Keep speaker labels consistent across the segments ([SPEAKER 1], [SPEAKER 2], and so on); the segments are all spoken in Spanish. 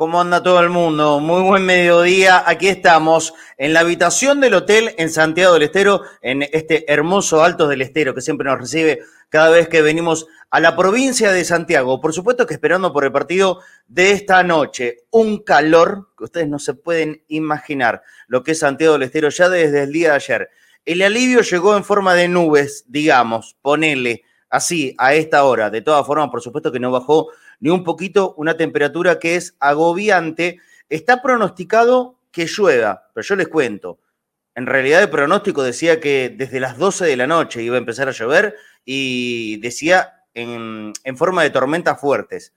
[SPEAKER 1] ¿Cómo anda todo el mundo? Muy buen mediodía. Aquí estamos en la habitación del hotel en Santiago del Estero, en este hermoso Altos del Estero que siempre nos recibe cada vez que venimos a la provincia de Santiago. Por supuesto que esperando por el partido de esta noche. Un calor que ustedes no se pueden imaginar lo que es Santiago del Estero ya desde el día de ayer. El alivio llegó en forma de nubes, digamos, ponele así a esta hora. De todas formas, por supuesto que no bajó ni un poquito una temperatura que es agobiante. Está pronosticado que llueva, pero yo les cuento. En realidad el pronóstico decía que desde las 12 de la noche iba a empezar a llover y decía en, forma de tormentas fuertes.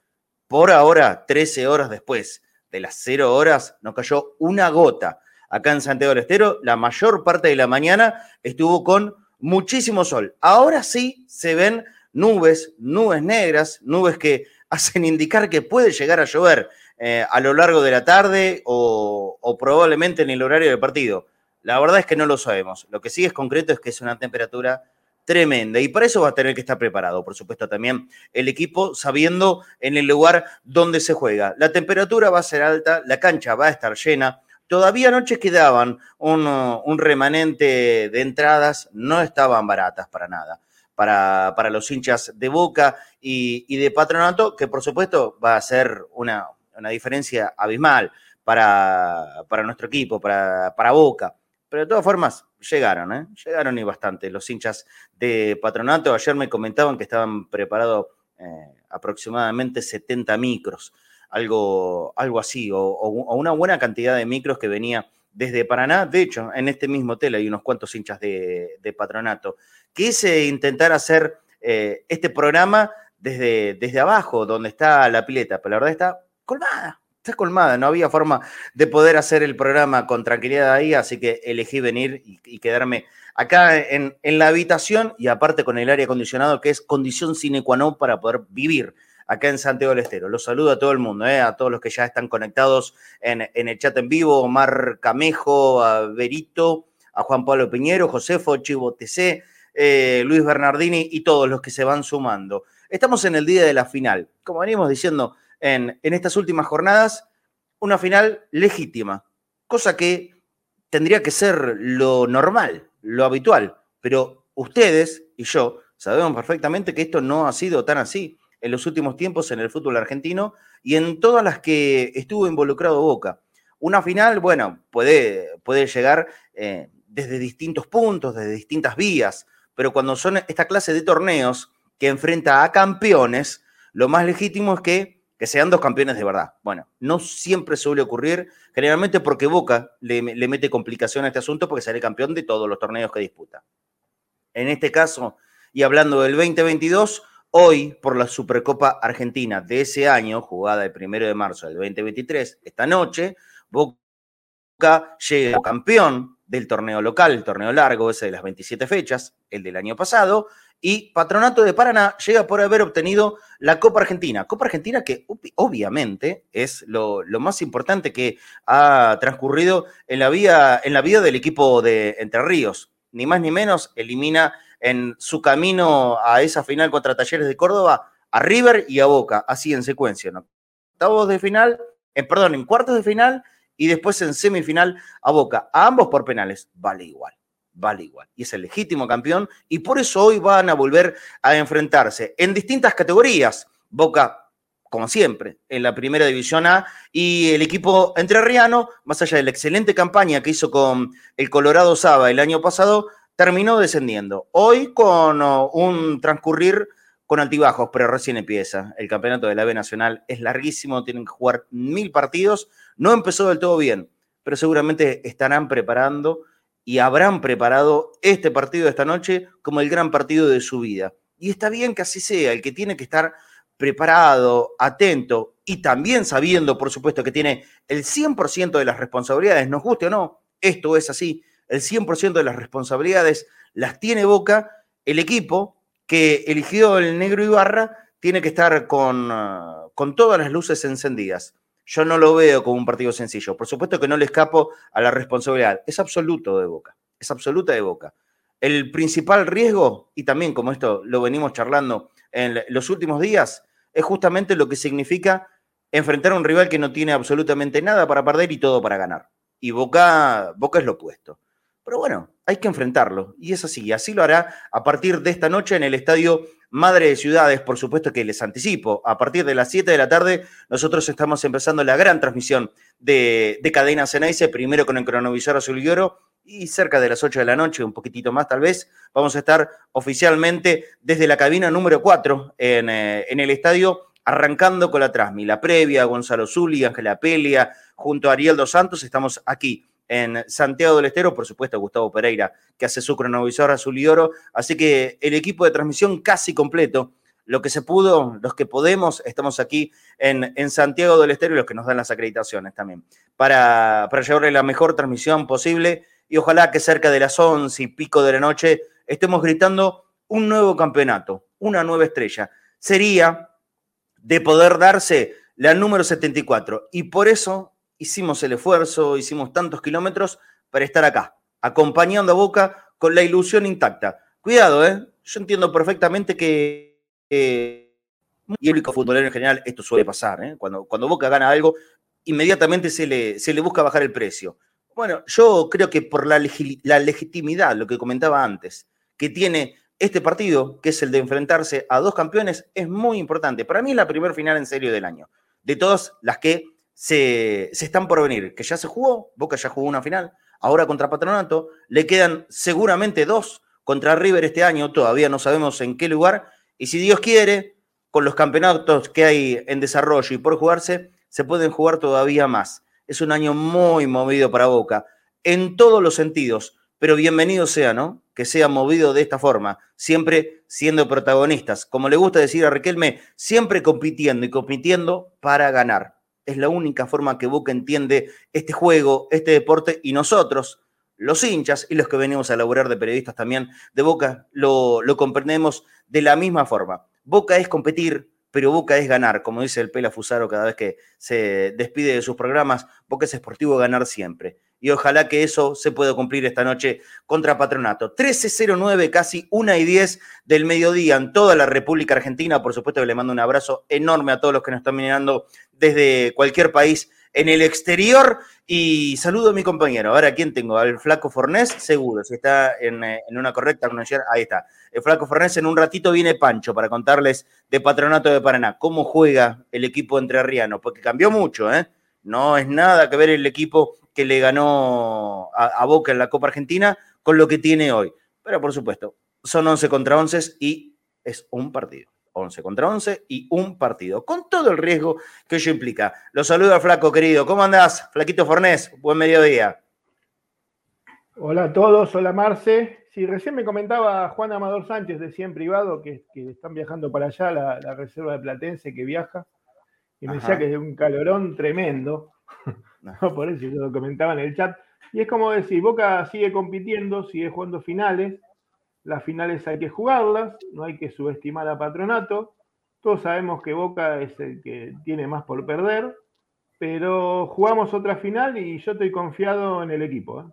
[SPEAKER 1] Por ahora, 13 horas después de las 0 horas, no cayó una gota. Acá en Santiago del Estero, la mayor parte de la mañana estuvo con muchísimo sol. Ahora sí se ven nubes, nubes negras, nubes que hacen indicar que puede llegar a llover eh, a lo largo de la tarde o, o, probablemente en el horario del partido. La verdad es que no lo sabemos. Lo que sí es concreto es que es una temperatura tremenda y para eso va a tener que estar preparado, por supuesto, también el equipo sabiendo en el lugar donde se juega. La temperatura va a ser alta, la cancha va a estar llena. Todavía anoche quedaban un, un remanente de entradas, no estaban baratas para nada para, para los hinchas de Boca y, de Patronato, que por supuesto va a ser una, una diferencia abismal para, para nuestro equipo, para, para Boca. Pero de todas formas, llegaron, ¿eh? llegaron y bastante los hinchas de Patronato. Ayer me comentaban que estaban preparados eh, aproximadamente 70 micros, algo, algo así, o, una buena cantidad de micros que venía desde Paraná. De hecho, en este mismo hotel hay unos cuantos hinchas de, Patronato. Quise intentar hacer eh, este programa desde, desde abajo, donde está la pileta, pero la verdad está colmada, está colmada, no había forma de poder hacer el programa con tranquilidad ahí, así que elegí venir y, y quedarme acá en, en, la habitación y aparte con el aire acondicionado, que es condición sine qua non para poder vivir acá en Santiago del Estero. Los saludo a todo el mundo, eh, a todos los que ya están conectados en, el chat en vivo, Omar Camejo, a Berito, a Juan Pablo Piñero, Josefo, Chivo TC, eh, Luis Bernardini y todos los que se van sumando. Estamos en el día de la final. Como venimos diciendo en, en estas últimas jornadas, una final legítima, cosa que tendría que ser lo normal, lo habitual, pero ustedes y yo sabemos perfectamente que esto no ha sido tan así en los últimos tiempos en el fútbol argentino y en todas las que estuvo involucrado Boca. Una final, bueno, puede, puede llegar eh, desde distintos puntos, desde distintas vías, pero cuando son esta clase de torneos que enfrenta a campeones, lo más legítimo es que, que sean dos campeones de verdad. Bueno, no siempre suele ocurrir, generalmente porque Boca le, le mete complicación a este asunto porque sale campeón de todos los torneos que disputa. En este caso, y hablando del 2022, hoy por la Supercopa Argentina de ese año, jugada el primero de marzo del 2023, esta noche, Boca llega campeón del torneo local, el torneo largo, ese de las 27 fechas, el del año pasado, y Patronato de Paraná llega por haber obtenido la Copa Argentina. Copa Argentina que obviamente es lo, más importante que ha transcurrido en la vida del equipo de Entre Ríos. Ni más ni menos elimina en su camino a esa final contra Talleres de Córdoba a River y a Boca, así en secuencia. ¿no? Octavos de final, eh, perdón, en cuartos de final y después en semifinal a Boca. A ambos por penales, vale igual, vale igual. Y es el legítimo campeón y por eso hoy van a volver a enfrentarse en distintas categorías. Boca, como siempre, en la primera división A y el equipo entrerriano, más allá de la excelente campaña que hizo con el Colorado Saba el año pasado, terminó descendiendo. Hoy con uh, un transcurrir con altibajos, pero recién empieza. El campeonato de la B Nacional es larguísimo, tienen que jugar mil partidos. No empezó del todo bien, pero seguramente estarán preparando y habrán preparado este partido de esta noche como el gran partido de su vida. Y está bien que así sea, el que tiene que estar preparado, atento y también sabiendo, por supuesto, que tiene el 100% de las responsabilidades, nos guste o no, esto es así, el 100% de las responsabilidades las tiene Boca, el equipo que eligió el negro Ibarra tiene que estar con, uh, con todas las luces encendidas. Yo no lo veo como un partido sencillo. Por supuesto que no le escapo a la responsabilidad. Es absoluto de Boca. Es absoluta de Boca. El principal riesgo, y también como esto lo venimos charlando en los últimos días, es justamente lo que significa enfrentar a un rival que no tiene absolutamente nada para perder y todo para ganar. Y Boca, Boca es lo opuesto. Pero bueno, hay que enfrentarlo. Y es así. Así lo hará a partir de esta noche en el estadio Madre de Ciudades. Por supuesto que les anticipo. A partir de las 7 de la tarde, nosotros estamos empezando la gran transmisión de, de Cadena Ceneice, primero con el cronovisor azul y oro. Y cerca de las 8 de la noche, un poquitito más tal vez, vamos a estar oficialmente desde la cabina número 4 en, eh, en el estadio arrancando con la Trasmi, la previa, Gonzalo Zuli, Ángela Pelia, junto a Ariel Dos Santos, estamos aquí en Santiago del Estero, por supuesto Gustavo Pereira, que hace su cronovisor azul y oro. Así que el equipo de transmisión casi completo. Lo que se pudo, los que podemos, estamos aquí en, en Santiago del Estero y los que nos dan las acreditaciones también, para, para llevarle la mejor transmisión posible y ojalá que cerca de las once y pico de la noche estemos gritando un nuevo campeonato, una nueva estrella. Sería de poder darse la número 74 y por eso hicimos el esfuerzo, hicimos tantos kilómetros para estar acá, acompañando a Boca con la ilusión intacta. Cuidado, ¿eh? Yo entiendo perfectamente que... y el único futbolero en general, esto suele pasar, ¿eh? Cuando, cuando Boca gana algo, inmediatamente se le, se le busca bajar el precio. Bueno, yo creo que por la, la legitimidad, lo que comentaba antes, que tiene este partido, que es el de enfrentarse a dos campeones, es muy importante. Para mí es la primera final en serio del año. De todas las que se, están por venir, que ya se jugó, Boca ya jugó una final, ahora contra Patronato, le quedan seguramente dos contra River este año, todavía no sabemos en qué lugar, y si Dios quiere, con los campeonatos que hay en desarrollo y por jugarse, se pueden jugar todavía más. Es un año muy movido para Boca, en todos los sentidos, pero bienvenido sea, ¿no? Que sea movido de esta forma, siempre siendo protagonistas. Como le gusta decir a Riquelme, siempre compitiendo y compitiendo para ganar. Es la única forma que Boca entiende este juego, este deporte y nosotros, los hinchas y los que venimos a laburar de periodistas también de Boca, lo, lo comprendemos de la misma forma. Boca es competir, pero Boca es ganar, como dice el Pela Fusaro cada vez que se despide de sus programas, Boca es esportivo ganar siempre. Y ojalá que eso se pueda cumplir esta noche contra Patronato. 13.09, casi 1 y 10 del mediodía en toda la República Argentina. Por supuesto le mando un abrazo enorme a todos los que nos están mirando desde cualquier país en el exterior. Y saludo a mi compañero. Ahora, ¿quién tengo? Al Flaco Fornés, seguro. Si está en, eh, una correcta conexión, ahí está. El Flaco Fornés, en un ratito viene Pancho para contarles de Patronato de Paraná. ¿Cómo juega el equipo entrerriano? Porque cambió mucho, ¿eh? No es nada que ver el equipo que le ganó a, a Boca en la Copa Argentina con lo que tiene hoy. Pero por supuesto, son 11 contra 11 y es un partido. 11 contra 11 y un partido, con todo el riesgo que ello implica. Los saludo al Flaco, querido. ¿Cómo andás, Flaquito Fornés? Buen mediodía.
[SPEAKER 2] Hola a todos, hola Marce. Sí, recién me comentaba Juan Amador Sánchez, decía en privado, que, están viajando para allá, la, reserva de Platense que viaja, y me decía que es un calorón tremendo. Por eso lo comentaba en el chat. Y es como decir, Boca sigue compitiendo, sigue jugando finales, las finales hay que jugarlas, no hay que subestimar a Patronato. Todos sabemos que Boca es el que tiene más por perder, pero jugamos otra final y yo estoy confiado en el equipo, ¿eh?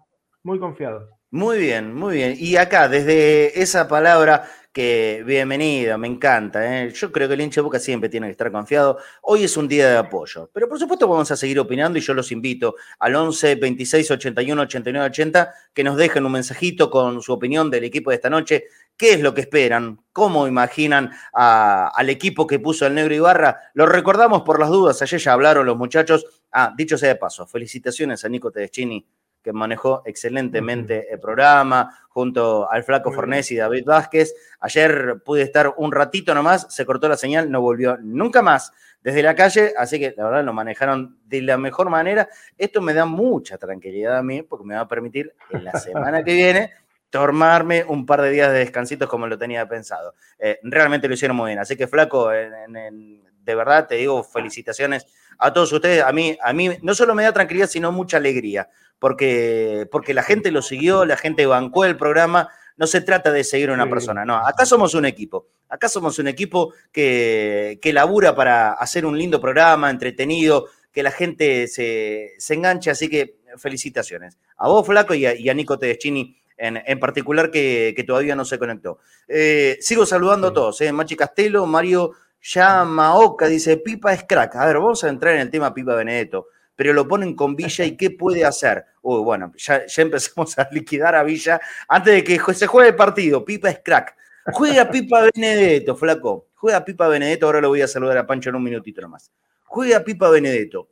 [SPEAKER 2] muy confiado.
[SPEAKER 1] Muy bien, muy bien. Y acá, desde esa palabra que bienvenido, me encanta. ¿eh? Yo creo que el hincha de Boca siempre tiene que estar confiado. Hoy es un día de apoyo, pero por supuesto vamos a seguir opinando y yo los invito al 11 26 81 89 80 que nos dejen un mensajito con su opinión del equipo de esta noche. ¿Qué es lo que esperan? ¿Cómo imaginan al equipo que puso el negro Ibarra? Lo recordamos por las dudas. Ayer ya hablaron los muchachos. Ah, dicho sea de paso, felicitaciones a Nico Tedeschini que manejó excelentemente el programa, junto al Flaco Fornés y David Vázquez. Ayer pude estar un ratito nomás, se cortó la señal, no volvió nunca más desde la calle, así que la verdad lo manejaron de la mejor manera. Esto me da mucha tranquilidad a mí, porque me va a permitir en la semana que viene tomarme un par de días de descansitos como lo tenía pensado. Eh, realmente lo hicieron muy bien, así que Flaco, de verdad te digo felicitaciones a todos ustedes. A mí, a mí no solo me da tranquilidad, sino mucha alegría porque, porque la gente lo siguió, la gente bancó el programa. No se trata de seguir a una persona, no. Acá somos un equipo. Acá somos un equipo que, que labura para hacer un lindo programa, entretenido, que la gente se, enganche, así que felicitaciones. A vos, Flaco, y a, Nico Tedeschini en, particular, que, todavía no se conectó. Eh, sigo saludando a todos, ¿eh? Machi Castelo, Mario Yamaoka, dice, Pipa es crack. A ver, vamos a entrar en el tema Pipa Benedetto pero lo ponen con Villa y ¿qué puede hacer? Uy, bueno, ya, ya empezamos a liquidar a Villa antes de que se juegue el partido. Pipa es crack. Juega Pipa Benedetto, flaco. Juega Pipa Benedetto. Ahora lo voy a saludar a Pancho en un minutito nomás. Juega Pipa Benedetto.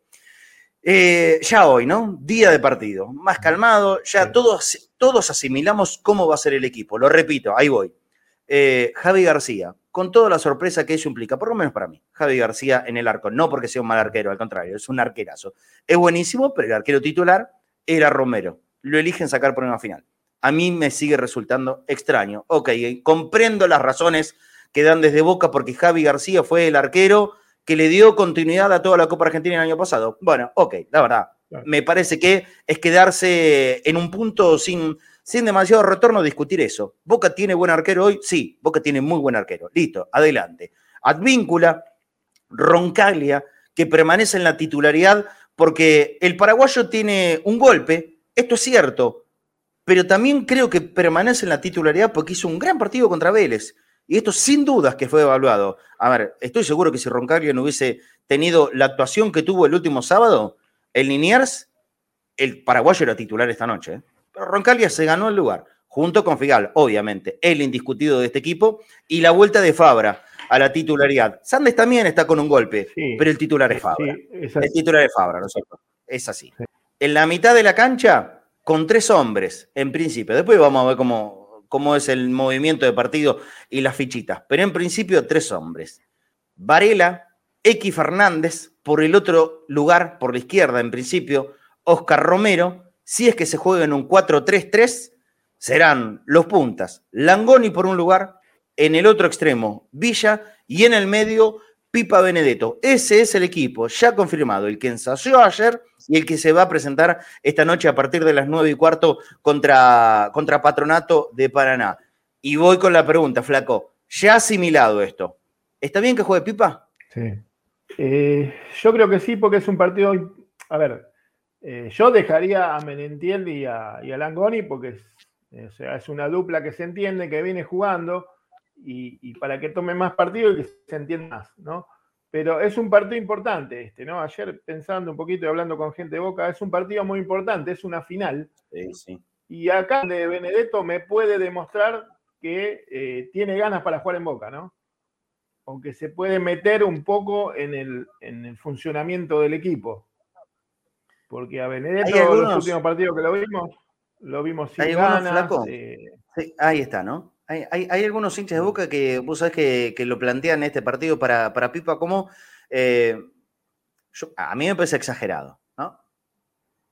[SPEAKER 1] Eh, ya hoy, ¿no? Día de partido. Más calmado. Ya todos, todos asimilamos cómo va a ser el equipo. Lo repito, ahí voy. Eh, Javi García, con toda la sorpresa que eso implica, por lo menos para mí. Javi García en el arco, no porque sea un mal arquero, al contrario, es un arquerazo. Es buenísimo, pero el arquero titular era Romero. Lo eligen sacar por una final. A mí me sigue resultando extraño. Ok, comprendo las razones que dan desde Boca porque Javi García fue el arquero que le dio continuidad a toda la Copa Argentina el año pasado. Bueno, ok, la verdad. Me parece que es quedarse en un punto sin, sin demasiado retorno discutir eso. Boca tiene buen arquero hoy, sí, Boca tiene muy buen arquero. Listo, adelante. Advíncula, Roncaglia, que permanece en la titularidad porque el paraguayo tiene un golpe, esto es cierto, pero también creo que permanece en la titularidad porque hizo un gran partido contra Vélez. Y esto sin dudas que fue evaluado. A ver, estoy seguro que si Roncaglia no hubiese tenido la actuación que tuvo el último sábado, el Liniers, el paraguayo era titular esta noche. ¿eh? Roncalia se ganó el lugar, junto con Figal, obviamente, el indiscutido de este equipo, y la vuelta de Fabra a la titularidad. Sandes también está con un golpe, pero el titular es Fabra. el titular es Fabra, ¿no es cierto? Es así. En la mitad de la cancha, con tres hombres, en principio. Después vamos a ver cómo, cómo es el movimiento de partido y las fichitas. Pero en principio, tres hombres. Varela, X Fernández, por el otro lugar, por la izquierda, en principio, Oscar Romero, si es que se juega en un 4-3-3, serán los puntas. Langoni por un lugar, en el otro extremo Villa y en el medio Pipa Benedetto. Ese es el equipo ya confirmado, el que ensayó ayer y el que se va a presentar esta noche a partir de las 9 y cuarto contra, contra Patronato de Paraná. Y voy con la pregunta, Flaco. ¿Ya asimilado esto? ¿Está bien que juegue Pipa?
[SPEAKER 2] Sí. Eh, yo creo que sí, porque es un partido. A ver, eh, yo dejaría a Menentiel y a, Langoni porque es, eh, sea, es una dupla que se entiende, que viene jugando y, para que tome más partido y que se entienda más, ¿no? Pero es un partido importante este, ¿no? Ayer pensando un poquito y hablando con gente de Boca, es un partido muy importante, es una final. Y acá de Benedetto me puede demostrar que eh, tiene ganas para jugar en Boca, ¿no? Aunque se puede meter un poco en el, en el funcionamiento del equipo. Porque a Benedetto, los últimos partidos que lo vimos, lo vimos sin ganas.
[SPEAKER 1] Eh, ahí está, ¿no? Hay, algunos hinchas de boca que vos sabés que, lo plantean este partido para, para Pipa como. Eh, a mí me parece exagerado, ¿no?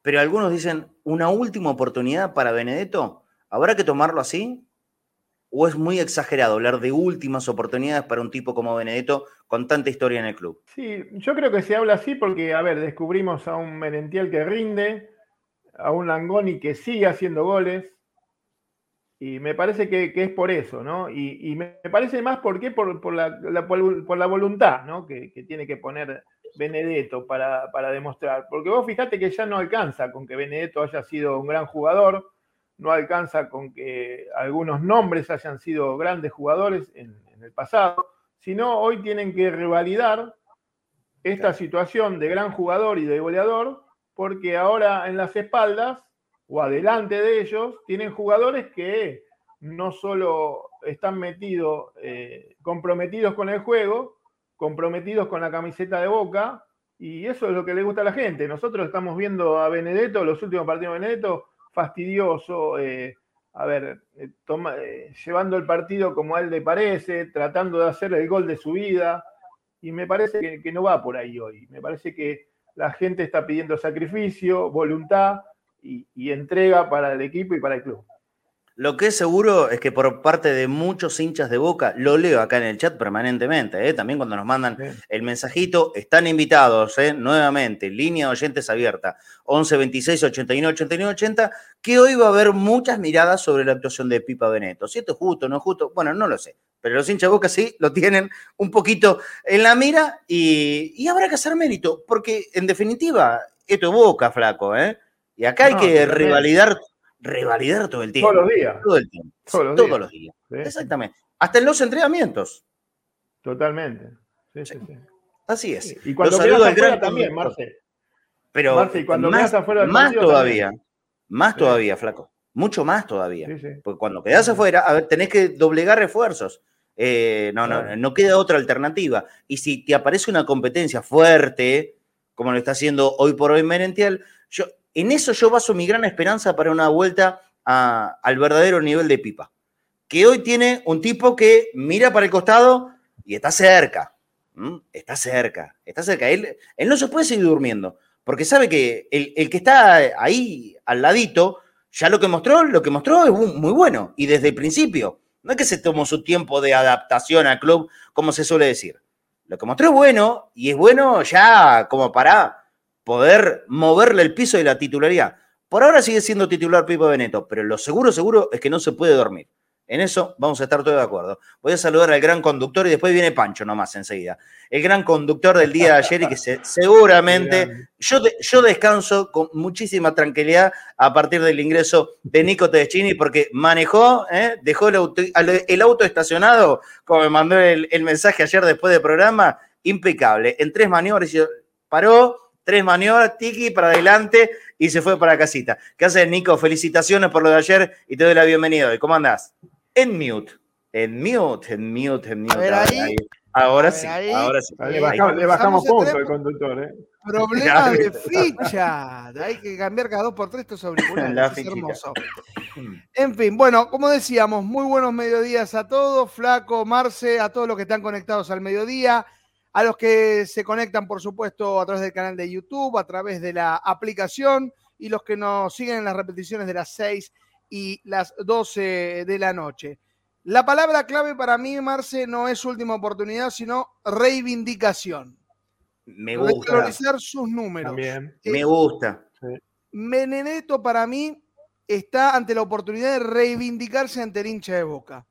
[SPEAKER 1] Pero algunos dicen, una última oportunidad para Benedetto, ¿habrá que tomarlo así? ¿O es muy exagerado hablar de últimas oportunidades para un tipo como Benedetto con tanta historia en el club?
[SPEAKER 2] Sí, yo creo que se habla así porque, a ver, descubrimos a un Merentiel que rinde, a un Langoni que sigue haciendo goles, y me parece que, es por eso, ¿no? Y, me parece más por qué, por, la, por, la, voluntad, ¿no? Que, tiene que poner Benedetto para, para demostrar. Porque vos fijate que ya no alcanza con que Benedetto haya sido un gran jugador, no alcanza con que algunos nombres hayan sido grandes jugadores en, el pasado, sino hoy tienen que revalidar esta situación de gran jugador y de goleador, porque ahora en las espaldas o adelante de ellos tienen jugadores que no solo están metidos, eh, comprometidos con el juego, comprometidos con la camiseta de boca, y eso es lo que le gusta a la gente. Nosotros estamos viendo a Benedetto, los últimos partidos de Benedetto, fastidioso, eh, a ver, eh, eh, llevando el partido como a él le parece, tratando de hacer el gol de su vida, y me parece que, no va por ahí hoy. Me parece que la gente está pidiendo sacrificio, voluntad y, entrega para el equipo y para el club.
[SPEAKER 1] Lo que es seguro es que por parte de muchos hinchas de Boca, lo leo acá en el chat permanentemente, ¿eh? también cuando nos mandan el mensajito, están invitados ¿eh? nuevamente, línea de oyentes abierta, 11 26 89 89 80, que hoy va a haber muchas miradas sobre la actuación de Pipa Beneto. Si esto es justo o no es justo, bueno, no lo sé, pero los hinchas de Boca sí lo tienen un poquito en la mira y, y habrá que hacer mérito, porque en definitiva, esto es Boca, flaco, ¿eh? Y acá hay que revalidar revalidar todo el tiempo.
[SPEAKER 2] Todos los días.
[SPEAKER 1] Todo el tiempo. Todos los, días. Exactamente. Hasta en los entrenamientos.
[SPEAKER 2] Totalmente.
[SPEAKER 1] Así es.
[SPEAKER 2] Y cuando quedas afuera también, Marce.
[SPEAKER 1] Pero Marce, cuando más, afuera más todavía. Más todavía, flaco. Mucho más todavía. Porque cuando quedas afuera, a ver, tenés que doblegar refuerzos. Eh, no, no, no queda otra alternativa. Y si te aparece una competencia fuerte, como lo está haciendo hoy por hoy Merentiel, yo, en eso yo baso mi gran esperanza para una vuelta al verdadero nivel de pipa. Que hoy tiene un tipo que mira para el costado y está cerca. Está cerca, está cerca. Él, no se puede seguir durmiendo, porque sabe que el, que está ahí al ladito, ya lo que mostró, lo que mostró es muy bueno. Y desde el principio, no es que se tomó su tiempo de adaptación al club, como se suele decir. Lo que mostró es bueno, y es bueno ya como para poder moverle el piso de la titularidad. Por ahora sigue siendo titular Pipo Beneto, pero lo seguro, seguro es que no se puede dormir. En eso vamos a estar todos de acuerdo. Voy a saludar al gran conductor y después viene Pancho nomás enseguida. El gran conductor del día de ayer y que seguramente yo, yo descanso con muchísima tranquilidad a partir del ingreso de Nico Tedeschini porque manejó, ¿eh? dejó el auto, estacionado, como me mandó el, el mensaje ayer después del programa, impecable. En tres maniobras paró, tres maniobras, tiki para adelante y se fue para casita. ¿Qué haces, Nico? Felicitaciones por lo de ayer y te doy la bienvenida. ¿Cómo andás? En mute, en mute, en mute, en mute. Ahora sí, ahora sí.
[SPEAKER 2] Le bajamos, punto al conductor, ¿eh?
[SPEAKER 3] Problema de ficha. Hay que cambiar cada dos por tres estos auriculares. es hermoso. En fin, bueno, como decíamos, muy buenos mediodías a todos. Flaco, Marce, a todos los que están conectados al mediodía a los que se conectan, por supuesto, a través del canal de YouTube, a través de la aplicación y los que nos siguen en las repeticiones de las 6 y las 12 de la noche. La palabra clave para mí, Marce, no es última oportunidad, sino reivindicación.
[SPEAKER 1] Me gusta.
[SPEAKER 3] sus números.
[SPEAKER 1] Me gusta.
[SPEAKER 3] Meneneto para mí está ante la oportunidad de reivindicarse ante el hincha de boca.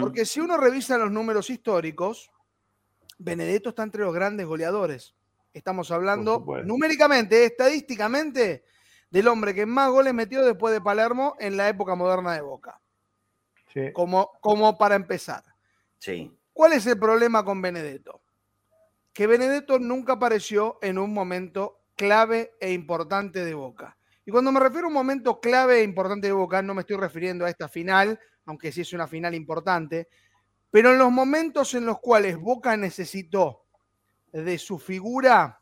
[SPEAKER 3] Porque si uno revisa los números históricos, Benedetto está entre los grandes goleadores. Estamos hablando numéricamente, estadísticamente, del hombre que más goles metió después de Palermo en la época moderna de Boca. Como, como para empezar.
[SPEAKER 1] Sí.
[SPEAKER 3] ¿Cuál es el problema con Benedetto? Que Benedetto nunca apareció en un momento clave e importante de Boca. Y cuando me refiero a un momento clave e importante de Boca, no me estoy refiriendo a esta final, aunque sí es una final importante, pero en los momentos en los cuales Boca necesitó de su figura,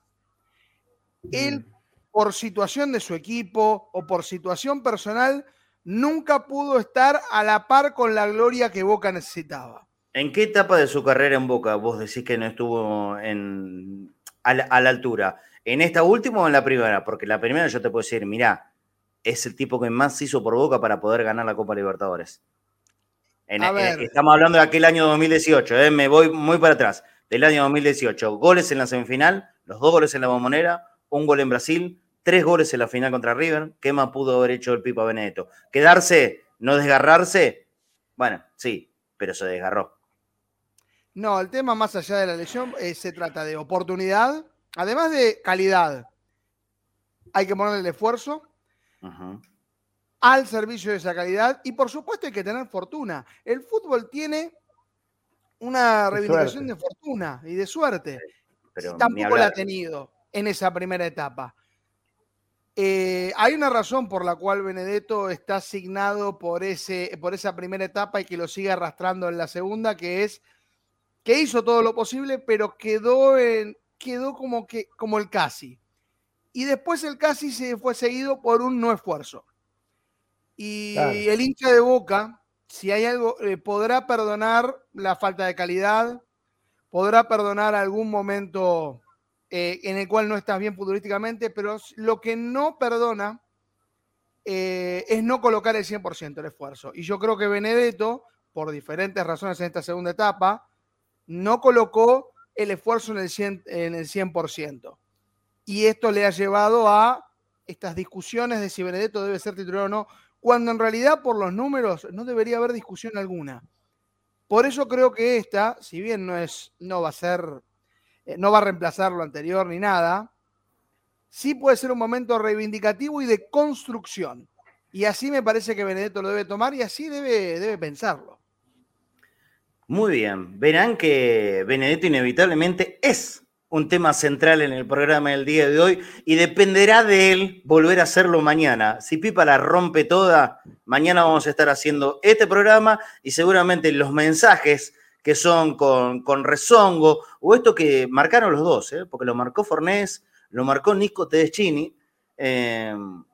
[SPEAKER 3] él, por situación de su equipo o por situación personal, nunca pudo estar a la par con la gloria que Boca necesitaba.
[SPEAKER 1] ¿En qué etapa de su carrera en Boca vos decís que no estuvo en, a, la, a la altura? ¿En esta última o en la primera? Porque la primera yo te puedo decir, mirá, es el tipo que más hizo por Boca para poder ganar la Copa Libertadores. Eh, estamos hablando de aquel año 2018, eh, me voy muy para atrás, del año 2018. Goles en la semifinal, los dos goles en la bombonera, un gol en Brasil, tres goles en la final contra River. ¿Qué más pudo haber hecho el Pipa Benedetto? ¿Quedarse, no desgarrarse? Bueno, sí, pero se desgarró.
[SPEAKER 3] No, el tema más allá de la lesión eh, se trata de oportunidad, además de calidad. Hay que ponerle el esfuerzo. Ajá al servicio de esa calidad y por supuesto hay que tener fortuna. El fútbol tiene una reivindicación de fortuna y de suerte. Pero tampoco la ha tenido en esa primera etapa. Eh, hay una razón por la cual Benedetto está asignado por, ese, por esa primera etapa y que lo sigue arrastrando en la segunda, que es que hizo todo lo posible, pero quedó, en, quedó como, que, como el casi. Y después el casi se fue seguido por un no esfuerzo. Y el hincha de Boca, si hay algo, eh, podrá perdonar la falta de calidad, podrá perdonar algún momento eh, en el cual no estás bien futbolísticamente, pero lo que no perdona eh, es no colocar el 100% el esfuerzo. Y yo creo que Benedetto, por diferentes razones en esta segunda etapa, no colocó el esfuerzo en el 100%. En el 100%. Y esto le ha llevado a estas discusiones de si Benedetto debe ser titular o no, cuando en realidad por los números no debería haber discusión alguna. Por eso creo que esta, si bien no es, no va a ser, eh, no va a reemplazar lo anterior ni nada, sí puede ser un momento reivindicativo y de construcción. Y así me parece que Benedetto lo debe tomar y así debe, debe pensarlo.
[SPEAKER 1] Muy bien. Verán que Benedetto inevitablemente es un tema central en el programa del día de hoy y dependerá de él volver a hacerlo mañana. Si Pipa la rompe toda, mañana vamos a estar haciendo este programa y seguramente los mensajes que son con, con rezongo o esto que marcaron los dos, ¿eh? porque lo marcó Fornés, lo marcó Nico Tedeschini, em,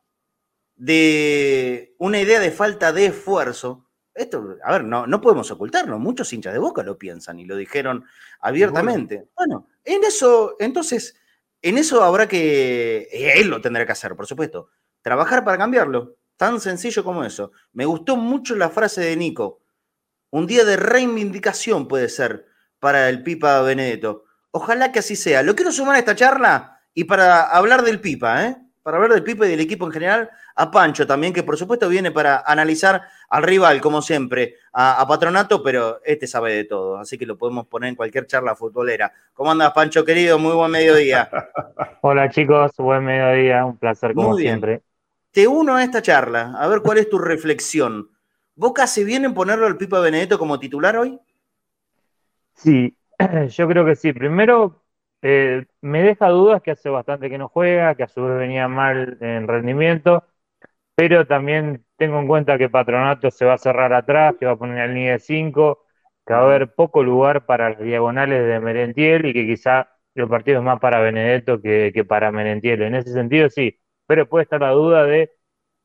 [SPEAKER 1] de una idea de falta de esfuerzo. Esto, a ver, no, no podemos ocultarlo, muchos hinchas de boca lo piensan y lo dijeron abiertamente. Bueno, en eso, entonces, en eso habrá que, él lo tendrá que hacer, por supuesto, trabajar para cambiarlo, tan sencillo como eso. Me gustó mucho la frase de Nico, un día de reivindicación puede ser para el Pipa Benedetto. Ojalá que así sea. Lo quiero sumar a esta charla y para hablar del Pipa, ¿eh? Para hablar del Pipa y del equipo en general, a Pancho también, que por supuesto viene para analizar al rival, como siempre, a, Patronato, pero este sabe de todo, así que lo podemos poner en cualquier charla futbolera. ¿Cómo andas, Pancho, querido? Muy buen mediodía.
[SPEAKER 4] Hola, chicos, buen mediodía, un placer, como siempre.
[SPEAKER 1] Te uno a esta charla, a ver cuál es tu reflexión. ¿Boca se viene en ponerlo al Pipa Benedetto como titular hoy?
[SPEAKER 4] Sí, yo creo que sí. Primero, eh, me deja dudas que hace bastante que no juega, que a su vez venía mal en rendimiento, pero también tengo en cuenta que Patronato se va a cerrar atrás, que va a poner el línea de 5, que va a haber poco lugar para las diagonales de Merentiel y que quizá el partido es más para Benedetto que, que para Merentiel. En ese sentido, sí, pero puede estar la duda de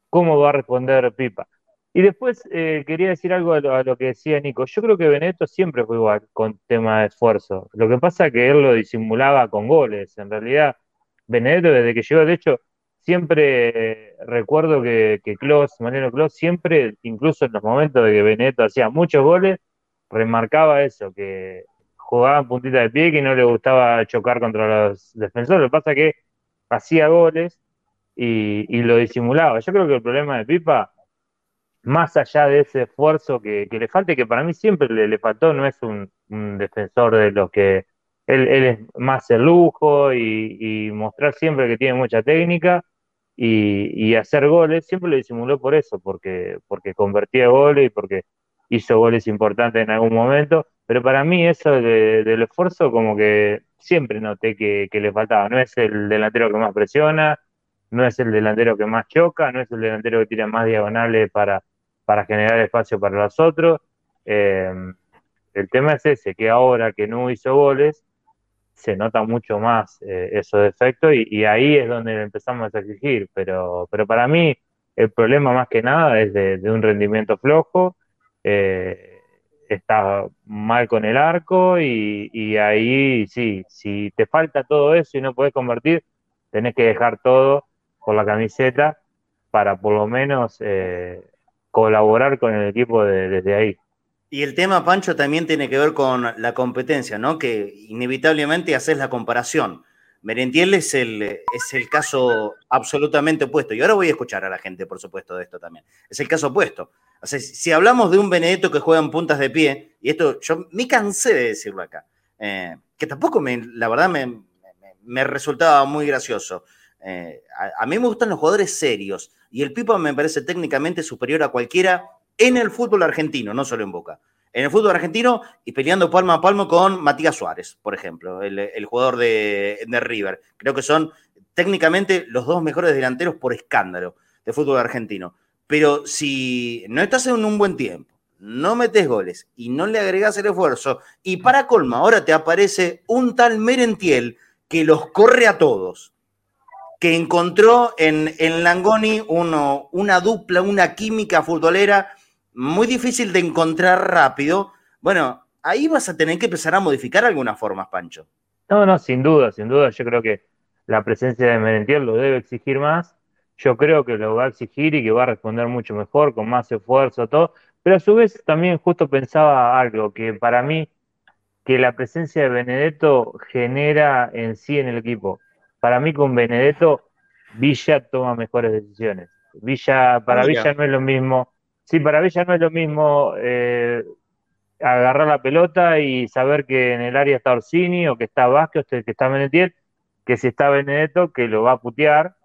[SPEAKER 4] cómo va a responder Pipa. Y después eh, quería decir algo a lo, que decía Nico. Yo creo que Benedetto siempre fue igual con tema de esfuerzo. Lo que pasa es que él lo disimulaba con goles. En realidad, Benedetto desde que llegó, de hecho, siempre recuerdo que, que Klaus, Mariano siempre, incluso en los momentos de que Benedetto hacía muchos goles, remarcaba eso, que jugaba en puntita de pie, que no le gustaba chocar contra los defensores. Lo que pasa es que hacía goles y, y lo disimulaba. Yo creo que el problema de Pipa más allá de ese esfuerzo que, le falte, que para mí siempre le, faltó, no es un, defensor de los que él, es más el lujo y, mostrar siempre que tiene mucha técnica y, hacer goles, siempre lo disimuló por eso, porque, porque convertía goles y porque hizo goles importantes en algún momento, pero para mí eso del esfuerzo como que siempre noté que, que le faltaba, no es el delantero que más presiona, no es el delantero que más choca, no es el delantero que tira más diagonales para, para generar espacio para los otros. Eh, el tema es ese, que ahora que no hizo goles, se nota mucho más eh, esos defectos y, ahí es donde empezamos a exigir. Pero, pero para mí el problema más que nada es de, un rendimiento flojo, eh, está mal con el arco y, ahí sí, si te falta todo eso y no puedes convertir, tenés que dejar todo por la camiseta para por lo menos colaborar con el equipo desde ahí.
[SPEAKER 1] Y el tema, Pancho, también tiene que ver con la competencia, ¿no? Que inevitablemente haces la comparación. Merentiel es el, es el caso absolutamente opuesto. Y ahora voy a escuchar a la gente, por supuesto, de esto también. Es el caso opuesto. O si hablamos de un Benedetto que juega en puntas de pie, y esto yo me cansé de decirlo acá, eh, que tampoco me, la verdad me, me, resultaba muy gracioso. Eh, a, mí me gustan los jugadores serios, y el Pipa me parece técnicamente superior a cualquiera en el fútbol argentino, no solo en Boca. En el fútbol argentino y peleando palmo a palmo con Matías Suárez, por ejemplo, el, jugador de, River. Creo que son técnicamente los dos mejores delanteros por escándalo de fútbol argentino. Pero si no estás en un buen tiempo, no metes goles y no le agregas el esfuerzo, y para colma, ahora te aparece un tal Merentiel que los corre a todos que encontró en, en Langoni uno, una dupla, una química futbolera muy difícil de encontrar rápido. Bueno, ahí vas a tener que empezar a modificar algunas formas, Pancho.
[SPEAKER 4] No, no, sin duda, sin duda. Yo creo que la presencia de Merentiel lo debe exigir más. yo creo que lo va a exigir y que va a responder mucho mejor, con más esfuerzo, todo. Pero a su vez también justo pensaba algo, que para mí, que la presencia de Benedetto genera en sí en el equipo. Para mí con Benedetto, Villa toma mejores decisiones. Villa, para Villa no es lo mismo. Sí, para Villa no es lo mismo eh, agarrar la pelota y saber que en el área está Orsini o que está Vázquez o que está Benetiel, que si está Benedetto, que lo va a putear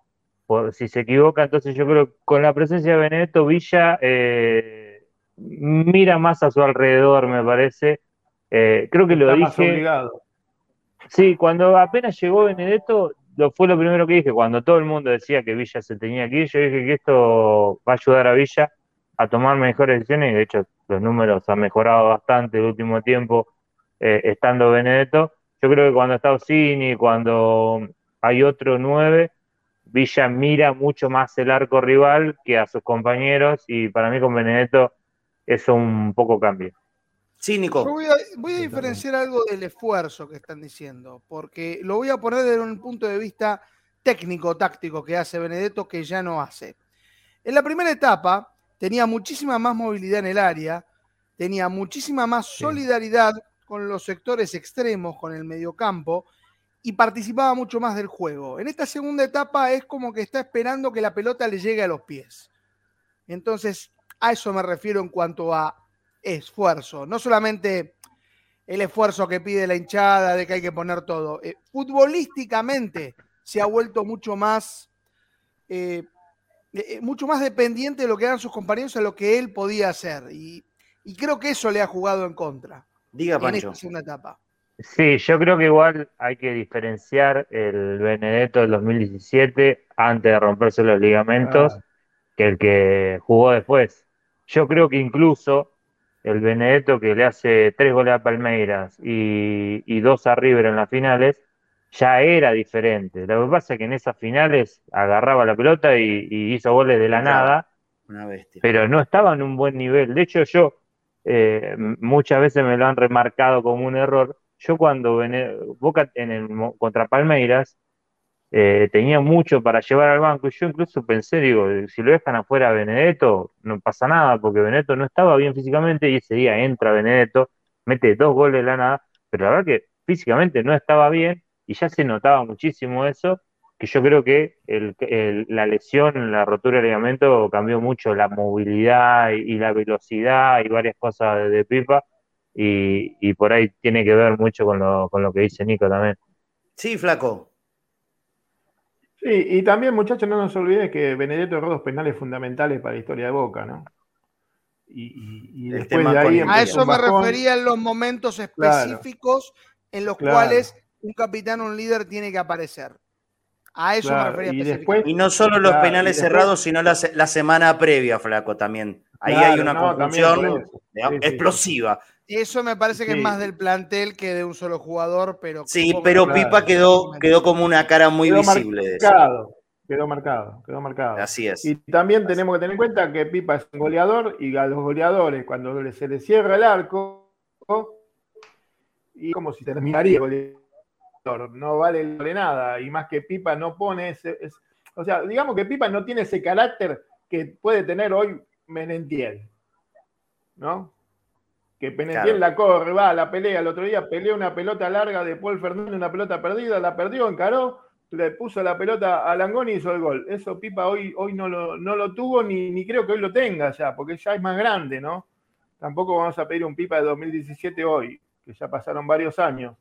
[SPEAKER 4] si se equivoca, entonces yo creo que con la presencia de Benedetto Villa eh, mira más a su alrededor, me parece. Eh, creo que lo dije. Sí, cuando apenas llegó Benedetto, lo, fue lo primero que dije. Cuando todo el mundo decía que Villa se tenía que ir, yo dije que esto va a ayudar a Villa a tomar mejores decisiones. Y de hecho, los números han mejorado bastante el último tiempo eh, estando Benedetto. Yo creo que cuando está Ossini, cuando hay otro nueve, Villa mira mucho más el arco rival que a sus compañeros y para mí con Benedetto eso un poco cambia.
[SPEAKER 3] Sí, Nico. Voy a, diferenciar algo del esfuerzo que están diciendo, porque lo voy a poner desde un punto de vista técnico, táctico que hace Benedetto que ya no hace. En la primera etapa tenía muchísima más movilidad en el área, tenía muchísima más solidaridad con los sectores extremos, con el mediocampo, y participaba mucho más del juego. En esta segunda etapa es como que está esperando que la pelota le llegue a los pies. Entonces, a eso me refiero en cuanto a esfuerzo. No solamente el esfuerzo que pide la hinchada, de que hay que poner todo. Eh, futbolísticamente se ha vuelto mucho más, eh, eh, mucho más dependiente de lo que eran sus compañeros a lo que él podía hacer. Y, creo que eso le ha jugado en contra.
[SPEAKER 1] Diga,
[SPEAKER 3] En esta segunda etapa.
[SPEAKER 4] Sí, yo creo que igual hay que diferenciar el Benedetto del 2017 antes de romperse los ligamentos que el que jugó después. Yo creo que incluso el Benedetto que le hace tres goles a Palmeiras y, dos a River en las finales ya era diferente. Lo que pasa es que en esas finales agarraba la pelota y, hizo goles de la nada, pero no estaba en un buen nivel. De hecho, yo eh, muchas veces me lo han remarcado como un error yo cuando Boca en el, contra Palmeiras eh, tenía mucho para llevar al banco y yo incluso pensé, digo, si lo dejan afuera a Benedetto, no pasa nada porque Benedetto no estaba bien físicamente y ese día entra Benedetto, mete dos goles de la nada, pero la verdad que físicamente no estaba bien y ya se notaba muchísimo eso, que yo creo que la lesión, la rotura del ligamento cambió mucho la movilidad y, la velocidad y varias cosas de Pipa y, por ahí tiene que ver mucho con lo, con lo que dice Nico también.
[SPEAKER 1] Sí, flaco.
[SPEAKER 2] Sí, y también, muchachos, no nos olvidemos que Benedetto erró dos penales fundamentales para la historia de Boca, ¿no?
[SPEAKER 3] Y, después de ahí A eso me refería en los momentos específicos en los cuales un capitán o un líder tiene que aparecer. A eso me refería
[SPEAKER 1] y, después, y no solo los penales cerrados, sino la, la, semana previa, Flaco, también. Ahí hay una conclusión explosiva.
[SPEAKER 3] Eso me parece que es más del plantel que de un solo jugador, pero...
[SPEAKER 1] Sí, pero Pipa quedó, quedó como una cara muy visible.
[SPEAKER 2] Marcado, Quedó marcado, quedó marcado.
[SPEAKER 1] Así es.
[SPEAKER 2] Y también tenemos que tener en cuenta que Pipa es un goleador y a los goleadores, cuando se le cierra el arco, y como si terminaría el goleador, no vale nada. Y más que Pipa no pone ese... o sea, digamos que Pipa no tiene ese carácter que puede tener hoy Menentiel. ¿No? Que Penetiel la corre, va a la pelea. El otro día peleó una pelota larga de Paul Fernández, una pelota perdida, la perdió, encaró, le puso la pelota a Langón y hizo el gol. Eso Pipa hoy, hoy no, lo, no lo tuvo ni, ni creo que hoy lo tenga ya, porque ya es más grande, ¿no? Tampoco vamos a pedir un Pipa de 2017 hoy, que ya pasaron varios años.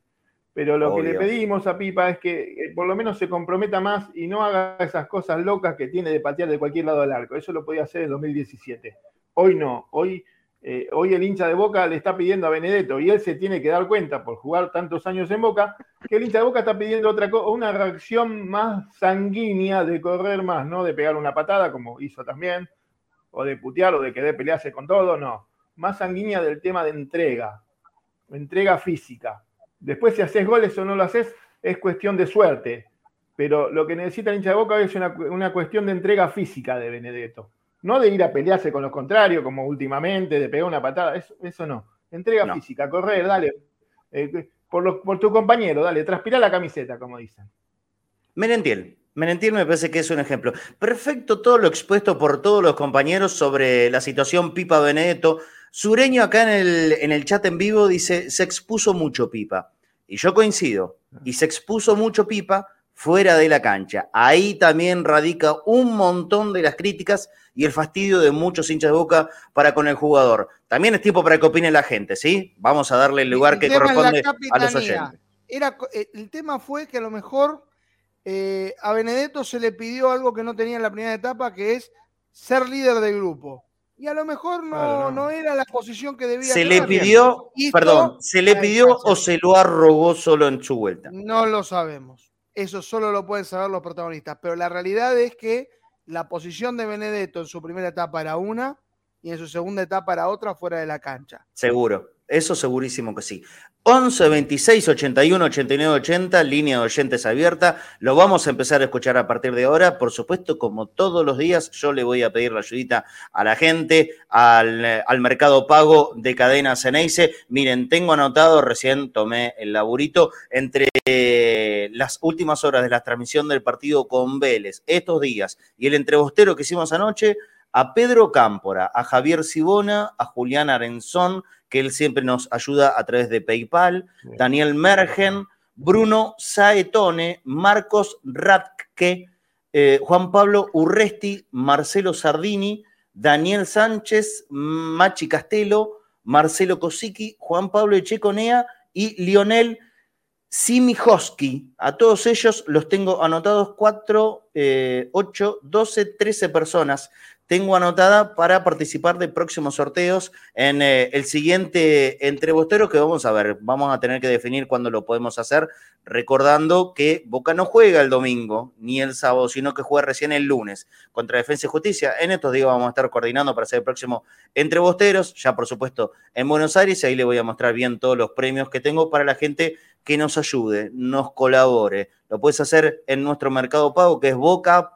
[SPEAKER 2] Pero lo que le pedimos a Pipa es que eh, por lo menos se comprometa más y no haga esas cosas locas que tiene de patear de cualquier lado del arco. Eso lo podía hacer en 2017. Hoy no. Hoy eh, hoy el hincha de Boca le está pidiendo a Benedetto y él se tiene que dar cuenta por jugar tantos años en Boca que el hincha de Boca está pidiendo otra una reacción más sanguínea de correr más, no de pegar una patada como hizo también, o de putear o de querer pelearse con todo, no. Más sanguínea del tema de entrega, entrega física. Después si haces goles o no lo haces es cuestión de suerte, pero lo que necesita el hincha de Boca es una cuestión de entrega física de Benedetto no de ir a pelearse con los contrarios, como últimamente, de pegar una patada, eso, eso no. Entrega física, correr, dale. Eh, por, por, tu compañero, dale, transpira la camiseta, como dicen.
[SPEAKER 1] Merentiel. Merentiel me parece que es un ejemplo. Perfecto todo lo expuesto por todos los compañeros sobre la situación Pipa Benedetto. Sureño acá en el, en el chat en vivo dice, se expuso mucho Pipa. Y yo coincido. Y se expuso mucho Pipa fuera de la cancha. Ahí también radica un montón de las críticas y el fastidio de muchos hinchas de boca para con el jugador. También es tiempo para que opine la gente, ¿sí? Vamos a darle el lugar que corresponde a los oyentes.
[SPEAKER 3] Era, eh, el tema fue que a lo mejor eh, a Benedetto se le pidió algo que no tenía en la primera etapa, que es ser líder del grupo. Y a lo mejor no, no. era la posición que debía
[SPEAKER 1] Se le pidió, perdón, ¿se le pidió o se lo arrogó solo en su vuelta?
[SPEAKER 3] No lo sabemos. Eso solo lo pueden saber los protagonistas. Pero la realidad es que la posición de Benedetto en su primera etapa era una y en su segunda etapa era otra fuera de la cancha.
[SPEAKER 1] Seguro. Eso segurísimo que sí. 11 26 81 89 80, línea de oyentes abierta. Lo vamos a empezar a escuchar a partir de ahora. Por supuesto, como todos los días, yo le voy a pedir la ayudita a la gente, al, mercado pago de cadena Ceneice. Miren, tengo anotado, recién tomé el laburito, entre las últimas horas de la transmisión del partido con Vélez, estos días, y el entrebostero que hicimos anoche, a Pedro Cámpora, a Javier Sibona, a Julián Arenzón, que él siempre nos ayuda a través de PayPal, Daniel Mergen, Bruno Saetone, Marcos Ratke, eh, Juan Pablo Urresti, Marcelo Sardini, Daniel Sánchez, Machi Castelo, Marcelo Kosicki, Juan Pablo Echeconea y Lionel Simijoski. A todos ellos los tengo anotados 4, 8, 12, 13 personas tengo anotada para participar de próximos sorteos en eh, el siguiente entrebostero que vamos a ver. Vamos a tener que definir cuándo lo podemos hacer, recordando que Boca no juega el domingo ni el sábado, sino que juega recién el lunes contra Defensa y Justicia. En estos días vamos a estar coordinando para hacer el próximo entrebosteros, ya por supuesto en Buenos Aires, ahí le voy a mostrar bien todos los premios que tengo para la gente que nos ayude, nos colabore. Lo puedes hacer en nuestro mercado pago que es boca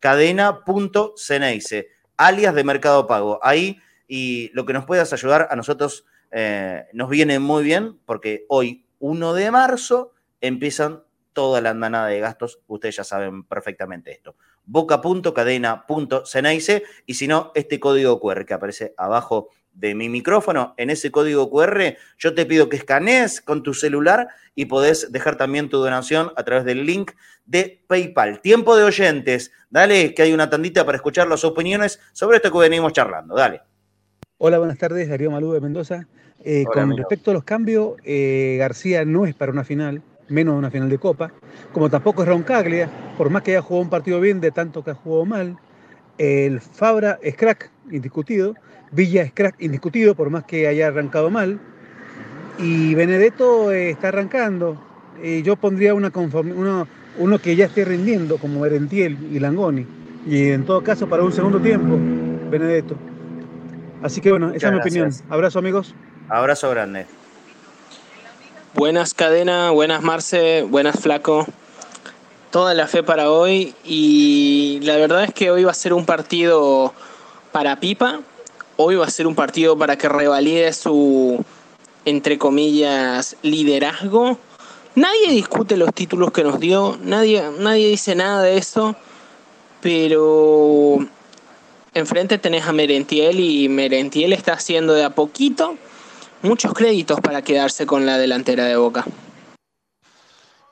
[SPEAKER 1] cadena.ceneice, alias de Mercado Pago. Ahí y lo que nos puedas ayudar a nosotros eh, nos viene muy bien porque hoy, 1 de marzo, empiezan toda la andanada de gastos. Ustedes ya saben perfectamente esto. boca.cadena.ceneice y si no, este código QR que aparece abajo de mi micrófono, en ese código QR, yo te pido que escanees con tu celular y podés dejar también tu donación a través del link de PayPal. Tiempo de oyentes, dale que hay una tandita para escuchar las opiniones sobre esto que venimos charlando, dale.
[SPEAKER 5] Hola, buenas tardes, Darío Malú de Mendoza. Eh, con respecto a los cambios, eh, García no es para una final, menos una final de Copa, como tampoco es Roncaglia, por más que haya jugado un partido bien de tanto que ha jugado mal. El Fabra es crack, indiscutido, Villa es crack indiscutido, por más que haya arrancado mal. Y Benedetto eh, está arrancando. Eh, yo pondría una uno, uno, que ya esté rindiendo, como Merentiel y Langoni. Y en todo caso, para un segundo tiempo, Benedetto. Así que bueno, esa es mi opinión. Abrazo, amigos.
[SPEAKER 1] Abrazo grande.
[SPEAKER 6] Buenas cadena, buenas Marce, buenas Flaco. Toda la fe para hoy y la verdad es que hoy va a ser un partido para Pipa, hoy va a ser un partido para que revalide su, entre comillas, liderazgo. Nadie discute los títulos que nos dio, nadie, nadie dice nada de eso, pero enfrente tenés a Merentiel y Merentiel está haciendo de a poquito muchos créditos para quedarse con la delantera de Boca.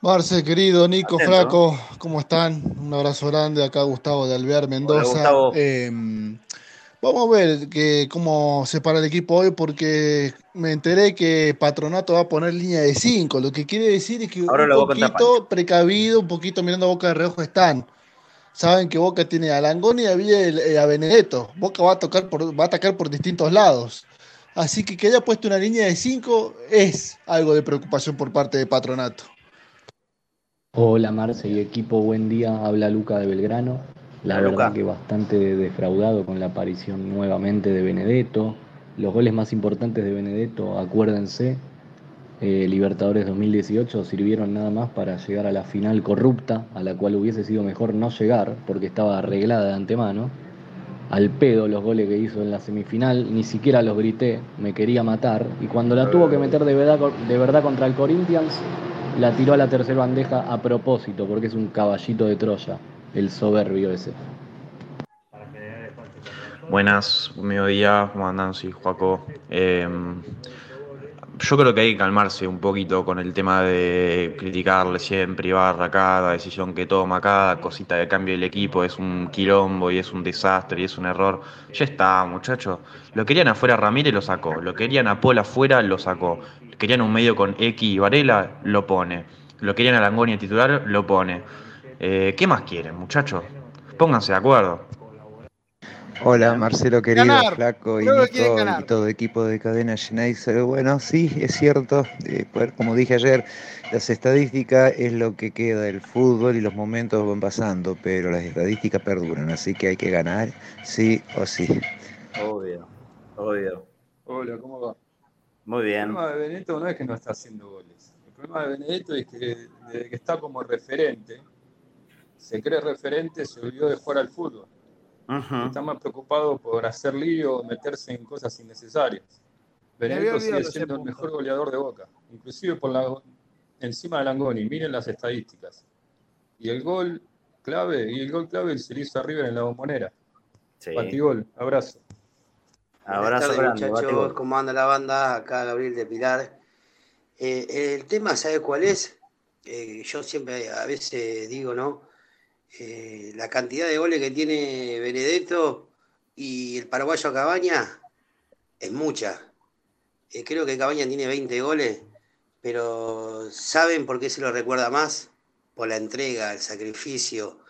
[SPEAKER 7] Marce, querido, Nico, Flaco, ¿cómo están? Un abrazo grande, acá Gustavo de Alvear Mendoza. Em, Vamos a ver que, cómo se para el equipo hoy porque me enteré que Patronato va a poner línea de 5. Lo que quiere decir es que un poquito precavido, un poquito mirando a Boca de reojo están. Saben que Boca tiene a Langoni y a, eh, a Benedetto. Boca va a, tocar por, va a atacar por distintos lados. Así que que haya puesto una línea de 5 es algo de preocupación por parte de Patronato.
[SPEAKER 8] Hola Marce y equipo, buen día. Habla Luca de Belgrano. La verdad que bastante defraudado con la aparición nuevamente de Benedetto. Los goles más importantes de Benedetto, acuérdense, eh, Libertadores 2018 sirvieron nada más para llegar a la final corrupta, a la cual hubiese sido mejor no llegar porque estaba arreglada de antemano. Al pedo los goles que hizo en la semifinal, ni siquiera los grité, me quería matar. Y cuando la tuvo que meter de verdad, de verdad contra el Corinthians, la tiró a la tercera bandeja a propósito, porque es un caballito de Troya, el soberbio ese.
[SPEAKER 9] Buenas, mediodía, ¿cómo andan? Sí, Juaco. Em, yo creo que hay que calmarse un poquito con el tema de criticarle siempre, Ibarra, cada decisión que toma, cada cosita de cambio del equipo es un quilombo y es un desastre y es un error. Ya está, muchachos. Lo querían afuera Ramírez, lo sacó. Lo querían a Paul afuera, lo sacó. Querían un medio con X y Varela, lo pone. Lo querían a Langoni titular, lo pone. Eh, ¿Qué más quieren, muchachos? Pónganse de acuerdo.
[SPEAKER 10] Hola Marcelo querido, Flaco y Nico y todo equipo de Cadena Schneider. Bueno, sí, es cierto, eh, como dije ayer, las estadísticas es lo que queda del fútbol y los momentos van pasando, pero las estadísticas perduran, así que hay que ganar sí o sí.
[SPEAKER 1] Obvio, obvio.
[SPEAKER 11] Hola, ¿cómo va?
[SPEAKER 1] Muy bien.
[SPEAKER 11] El problema de Benedetto no es que no está haciendo goles. El problema de Benedetto es que desde que está como referente, se cree referente, se olvidó de jugar al fútbol. Está más preocupado por hacer lío o meterse en cosas innecesarias. Benedetto sigue siendo el mejor goleador de Boca, inclusive por la, encima de Langoni. Miren las estadísticas. Y el gol clave, y el gol clave se le hizo arriba en la bombonera. Sí. Batigol, abrazo.
[SPEAKER 12] Abrazo grande, muchachos. ¿Cómo anda la banda? Acá Gabriel de Pilar. Eh, el tema, ¿sabe cuál es? Eh, yo siempre a veces digo, ¿no? Eh, la cantidad de goles que tiene Benedetto y el paraguayo Cabaña es mucha. Eh, creo que Cabaña tiene 20 goles, pero ¿saben por qué se lo recuerda más? Por la entrega, el sacrificio,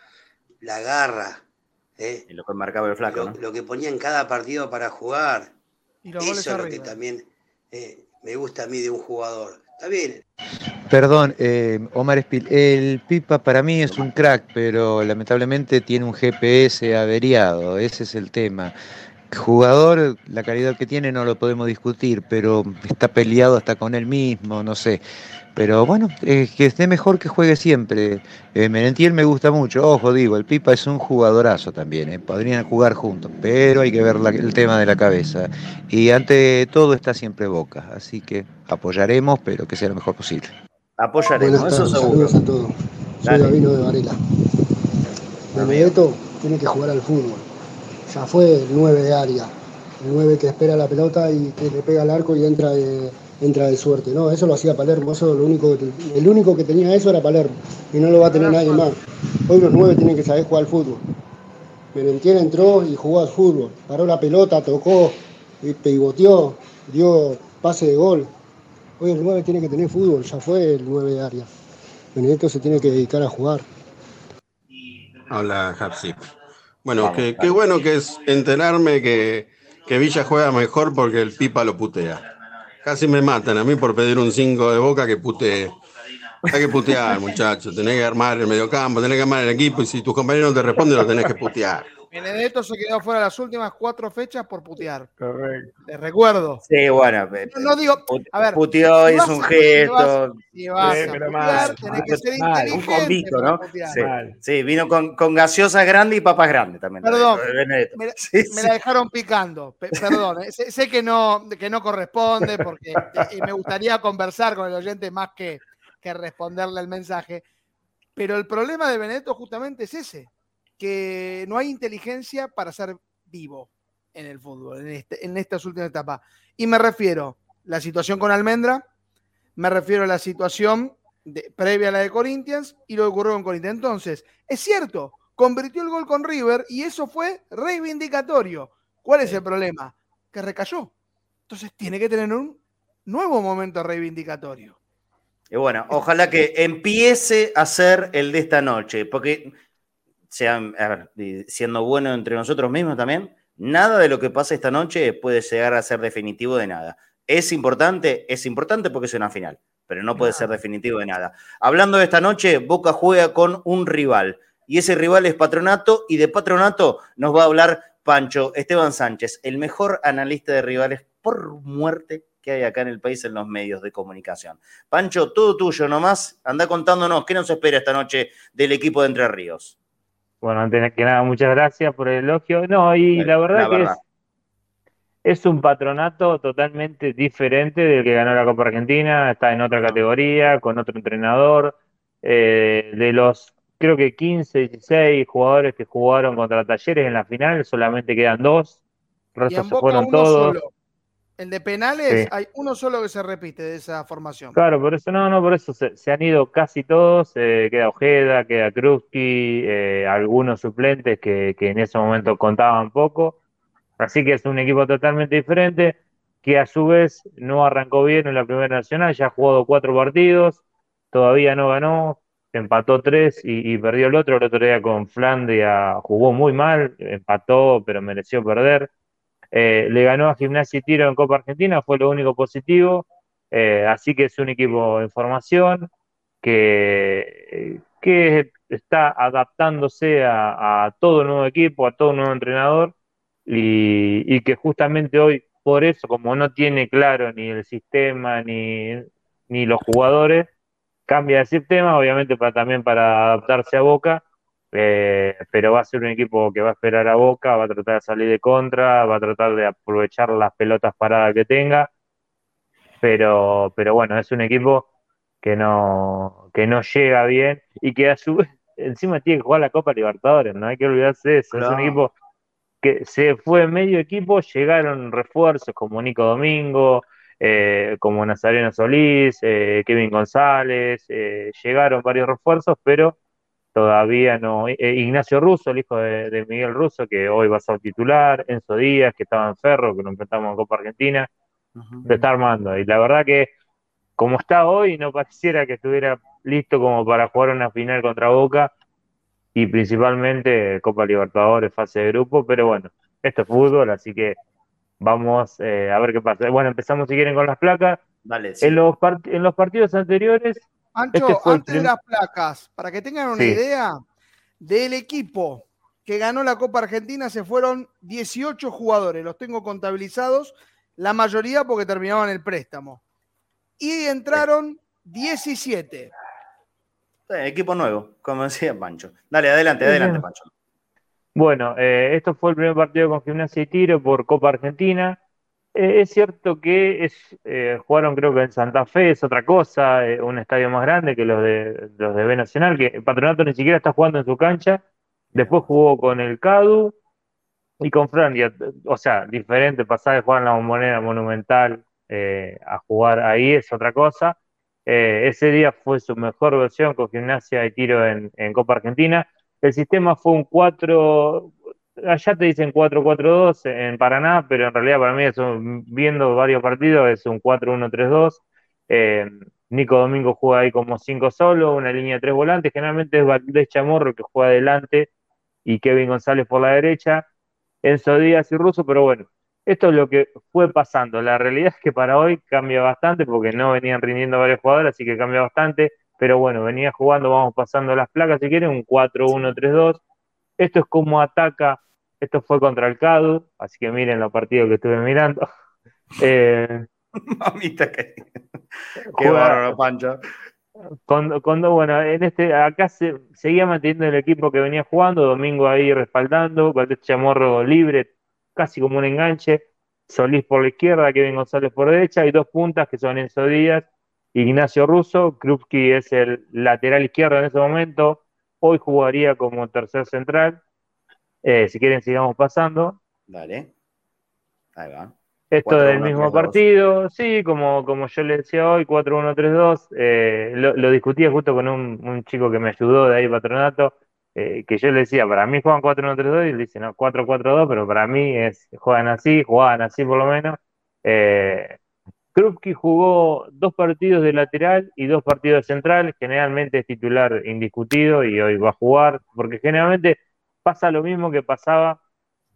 [SPEAKER 12] la garra. ¿eh?
[SPEAKER 1] lo que marcaba el flaco.
[SPEAKER 12] Lo, que ponía en cada partido para jugar. Eso es lo que también me gusta a mí de un jugador. Está bien.
[SPEAKER 10] Perdón, eh, Omar Espil, el Pipa para mí es un crack, pero lamentablemente tiene un GPS averiado, ese es el tema. Jugador, la calidad que tiene no lo podemos discutir, pero está peleado hasta con él mismo, no sé. Pero bueno, que esté mejor que juegue siempre. Eh, Merentiel me gusta mucho, ojo, digo, el Pipa es un jugadorazo también, eh, podrían jugar juntos, pero hay que ver el tema de la cabeza. Y ante todo está siempre Boca, así que apoyaremos, pero que sea lo mejor posible.
[SPEAKER 1] Apoyaremos, eso seguro.
[SPEAKER 13] Saludos a todos. Soy Davino de Varela. Benedetto tiene que jugar al fútbol. Ya fue el 9 de área, el 9 que espera la pelota y que le pega al arco y entra de entra de suerte. No, eso lo hacía Palermo, eso lo único el único que tenía eso era Palermo y no lo va a tener nadie más. Hoy los nueve tienen que saber jugar al fútbol. Merentiel entró y jugó al fútbol, paró la pelota, tocó, pivoteó, dio pase de gol. Hoy el 9 tiene que tener fútbol, ya fue el 9 de área. Benedetto se tiene que dedicar a jugar.
[SPEAKER 14] Hola, Hapsi. Bueno, qué, bueno que es enterarme que, que Villa juega mejor porque el Pipa lo putea. Casi me matan a mí por pedir un 5 de boca que putee. Hay que putear, muchachos. Tenés que armar el mediocampo, tenés que armar el equipo y si tus compañeros no te responden, lo tenés que putear.
[SPEAKER 3] Benedetto se quedó fuera las últimas cuatro fechas por putear. Correcto. Les recuerdo.
[SPEAKER 1] Sí, bueno.
[SPEAKER 3] No, digo, a ver.
[SPEAKER 1] Puteó, hizo un gesto.
[SPEAKER 3] Si vas, a putear, tenés que ser inteligente. Un convito,
[SPEAKER 1] ¿no? Sí, sí, vino con, con gaseosas grandes y papas grandes también.
[SPEAKER 3] Perdón, me, me la dejaron picando. perdón, eh, sé, que, no, que no corresponde porque y me gustaría conversar con el oyente más que, que responderle el mensaje. Pero el problema de Benedetto justamente es ese que no hay inteligencia para ser vivo en el fútbol, en, este, en estas últimas etapas. Y me refiero a la situación con Almendra, me refiero a la situación de, previa a la de Corinthians y lo que ocurrió con Corinthians. Entonces, es cierto, convirtió el gol con River y eso fue reivindicatorio. ¿Cuál es el problema? Que recayó. Entonces tiene que tener un nuevo momento reivindicatorio.
[SPEAKER 1] Y bueno, ojalá que empiece a ser el de esta noche, porque sean, siendo bueno entre nosotros mismos también, nada de lo que pasa esta noche puede llegar a ser definitivo de nada. ¿Es importante? Es importante porque es una final, pero no puede ser definitivo de nada. Hablando de esta noche, Boca juega con un rival y ese rival es Patronato y de Patronato nos va a hablar Pancho Esteban Sánchez, el mejor analista de rivales por muerte que hay acá en el país en los medios de comunicación. Pancho, todo tuyo nomás, anda contándonos qué nos espera esta noche del equipo de Entre Ríos.
[SPEAKER 4] Bueno, antes que nada, muchas gracias por el elogio. No, y la verdad que es un patronato totalmente diferente del que ganó la Copa Argentina, está en otra categoría, con otro entrenador. Eh, de los, creo que 15, 16 jugadores que jugaron contra Talleres en la final, solamente quedan dos. El se fueron todos.
[SPEAKER 3] El de penales, hay uno solo que se repite de esa formación.
[SPEAKER 4] Claro, por eso no, no, por eso se, han ido casi todos. Eh, queda Ojeda, queda Krusky, eh, algunos suplentes que, que, en ese momento contaban poco. Así que es un equipo totalmente diferente que a su vez no arrancó bien en la primera nacional, ya ha jugado cuatro partidos, todavía no ganó, empató tres y, perdió el otro. El otro día con Flandia jugó muy mal, empató, pero mereció perder. Eh, le ganó a Gimnasia y Tiro en Copa Argentina, fue lo único positivo. Eh, así que es un equipo en formación que, que está adaptándose a, todo nuevo equipo, a todo nuevo entrenador y, que justamente hoy, por eso, como no tiene claro ni el sistema ni, ni los jugadores, cambia de sistema, obviamente para, también para adaptarse a Boca eh, pero va a ser un equipo que va a esperar a Boca, va a tratar de salir de contra, va a tratar de aprovechar las pelotas paradas que tenga, pero, pero bueno, es un equipo que no, que no llega bien y que a su vez encima tiene que jugar la Copa Libertadores, no hay que olvidarse de eso, es un equipo que se fue medio equipo, llegaron refuerzos como Nico Domingo, eh, como Nazareno Solís, eh, Kevin González, llegaron varios refuerzos, pero todavía no. Eh, Ignacio Russo, el hijo de, Miguel Russo, que hoy va a ser titular, Enzo Díaz, que estaba en Ferro, que lo enfrentamos en Copa Argentina, se está armando. Y la verdad que, como está hoy, no pareciera que estuviera listo como para jugar una final contra Boca y principalmente Copa Libertadores, fase de grupo, pero bueno, esto es fútbol, así que vamos eh, a ver qué pasa. Bueno, empezamos si quieren con las placas. en, los en los partidos anteriores
[SPEAKER 3] Ancho, este antes de las placas, para que tengan una idea, del equipo que ganó la Copa Argentina se fueron 18 jugadores, los tengo contabilizados, la mayoría porque terminaban el préstamo. Y entraron 17.
[SPEAKER 1] equipo nuevo, como decía Pancho. Dale, adelante, adelante, Pancho.
[SPEAKER 4] Bueno, eh, esto fue el primer partido con Gimnasia y Tiro por Copa Argentina. Eh, es cierto que eh, jugaron creo que en Santa Fe, es otra cosa, eh, un estadio más grande que los de, los de B Nacional, que Patronato ni siquiera está jugando en su cancha. Después jugó con el CADU y con Frandia, o sea, diferente, pasar de jugar en la moneda monumental a jugar ahí es otra cosa. ese día fue su mejor versión con gimnasia y tiro en, en Copa Argentina. El sistema fue un 4, allá te dicen 4-4-2 en Paraná, pero en realidad para mí, es viendo varios partidos, es un 4-1-3-2. Eh, Nico Domingo juega ahí como 5 solo, una línea de 3 volantes. Generalmente es Valdés Chamorro que juega adelante y Kevin González por la derecha. Enzo Díaz y Russo, pero bueno, esto es lo que fue pasando. La realidad es que para hoy cambia bastante porque no venían rindiendo varios jugadores, así que cambia bastante. Pero bueno, venía jugando, vamos pasando las placas si quieren, un 4-1-3-2. Esto es como ataca esto fue contra el CADU, así que miren los partidos que estuve mirando. Eh,
[SPEAKER 1] Mamita que. Qué bárbaro, Pancho.
[SPEAKER 4] Cuando, bueno, en este, acá se, seguía manteniendo el equipo que venía jugando, Domingo ahí respaldando, Valdés Chamorro libre, casi como un enganche, Solís por la izquierda, Kevin González por derecha, y dos puntas que son Enzo Díaz, Ignacio Russo, Krupski es el lateral izquierdo en ese momento, hoy jugaría como tercer central, eh, si quieren, sigamos pasando.
[SPEAKER 1] Dale. Ahí va.
[SPEAKER 4] Esto del mismo partido, sí, como, como yo le decía hoy, 4-1-3-2. Eh, lo, discutía justo con un, chico que me ayudó de ahí, patronato, eh, que yo le decía, para mí juegan 4-1-3-2 y él dice, no, 4-4-2, pero para mí es, juegan así, juegan así por lo menos. Eh, Krupski jugó dos partidos de lateral y dos partidos de central, generalmente es titular indiscutido y hoy va a jugar, porque generalmente pasa lo mismo que pasaba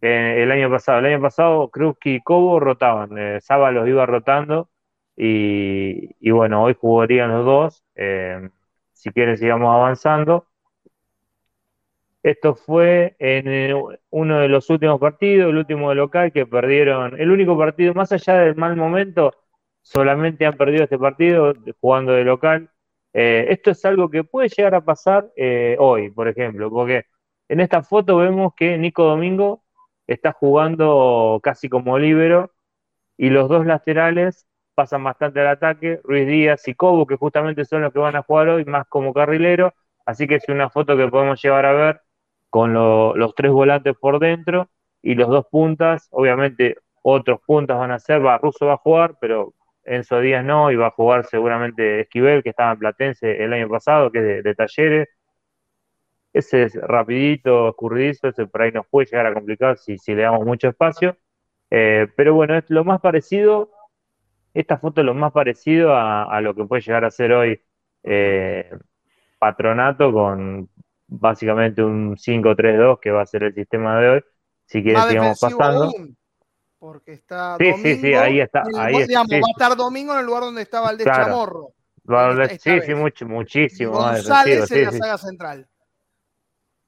[SPEAKER 4] el año pasado. El año pasado Krupski y Cobo rotaban, eh, Saba los iba rotando y, bueno, hoy jugarían los dos. Eh, si quieren, sigamos avanzando. Esto fue en eh, uno de los últimos partidos, el último de local, que perdieron, el único partido, más allá del mal momento, solamente han perdido este partido jugando de local. esto es algo que puede llegar a pasar hoy, por ejemplo, porque en esta foto vemos que Nico Domingo está jugando casi como líbero y los dos laterales pasan bastante al ataque, Ruiz Díaz y Cobo, que justamente son los que van a jugar hoy, más como carrilero, así que es una foto que podemos llevar a ver con los tres volantes por dentro y los dos puntas, obviamente otros puntas van a ser, va, Russo va a jugar, pero Enzo Díaz no, y va a jugar seguramente Esquivel, que estaba en Platense el año pasado, que es de, talleres. Ese es rapidito, escurridizo, ese por ahí nos puede llegar a complicar si, si le damos mucho espacio. Eh, pero bueno, es lo más parecido esta foto es lo más parecido a, lo que puede llegar a ser hoy eh, Patronato con básicamente un 5-3-2 que va a ser el sistema de hoy. Si quieren, sigamos pasando.
[SPEAKER 3] Porque está
[SPEAKER 4] sí, sí, sí, ahí está. Ahí
[SPEAKER 3] Va a estar domingo en el lugar donde estaba el de Chamorro.
[SPEAKER 4] sí, sí, mucho, muchísimo.
[SPEAKER 3] González en la saga central.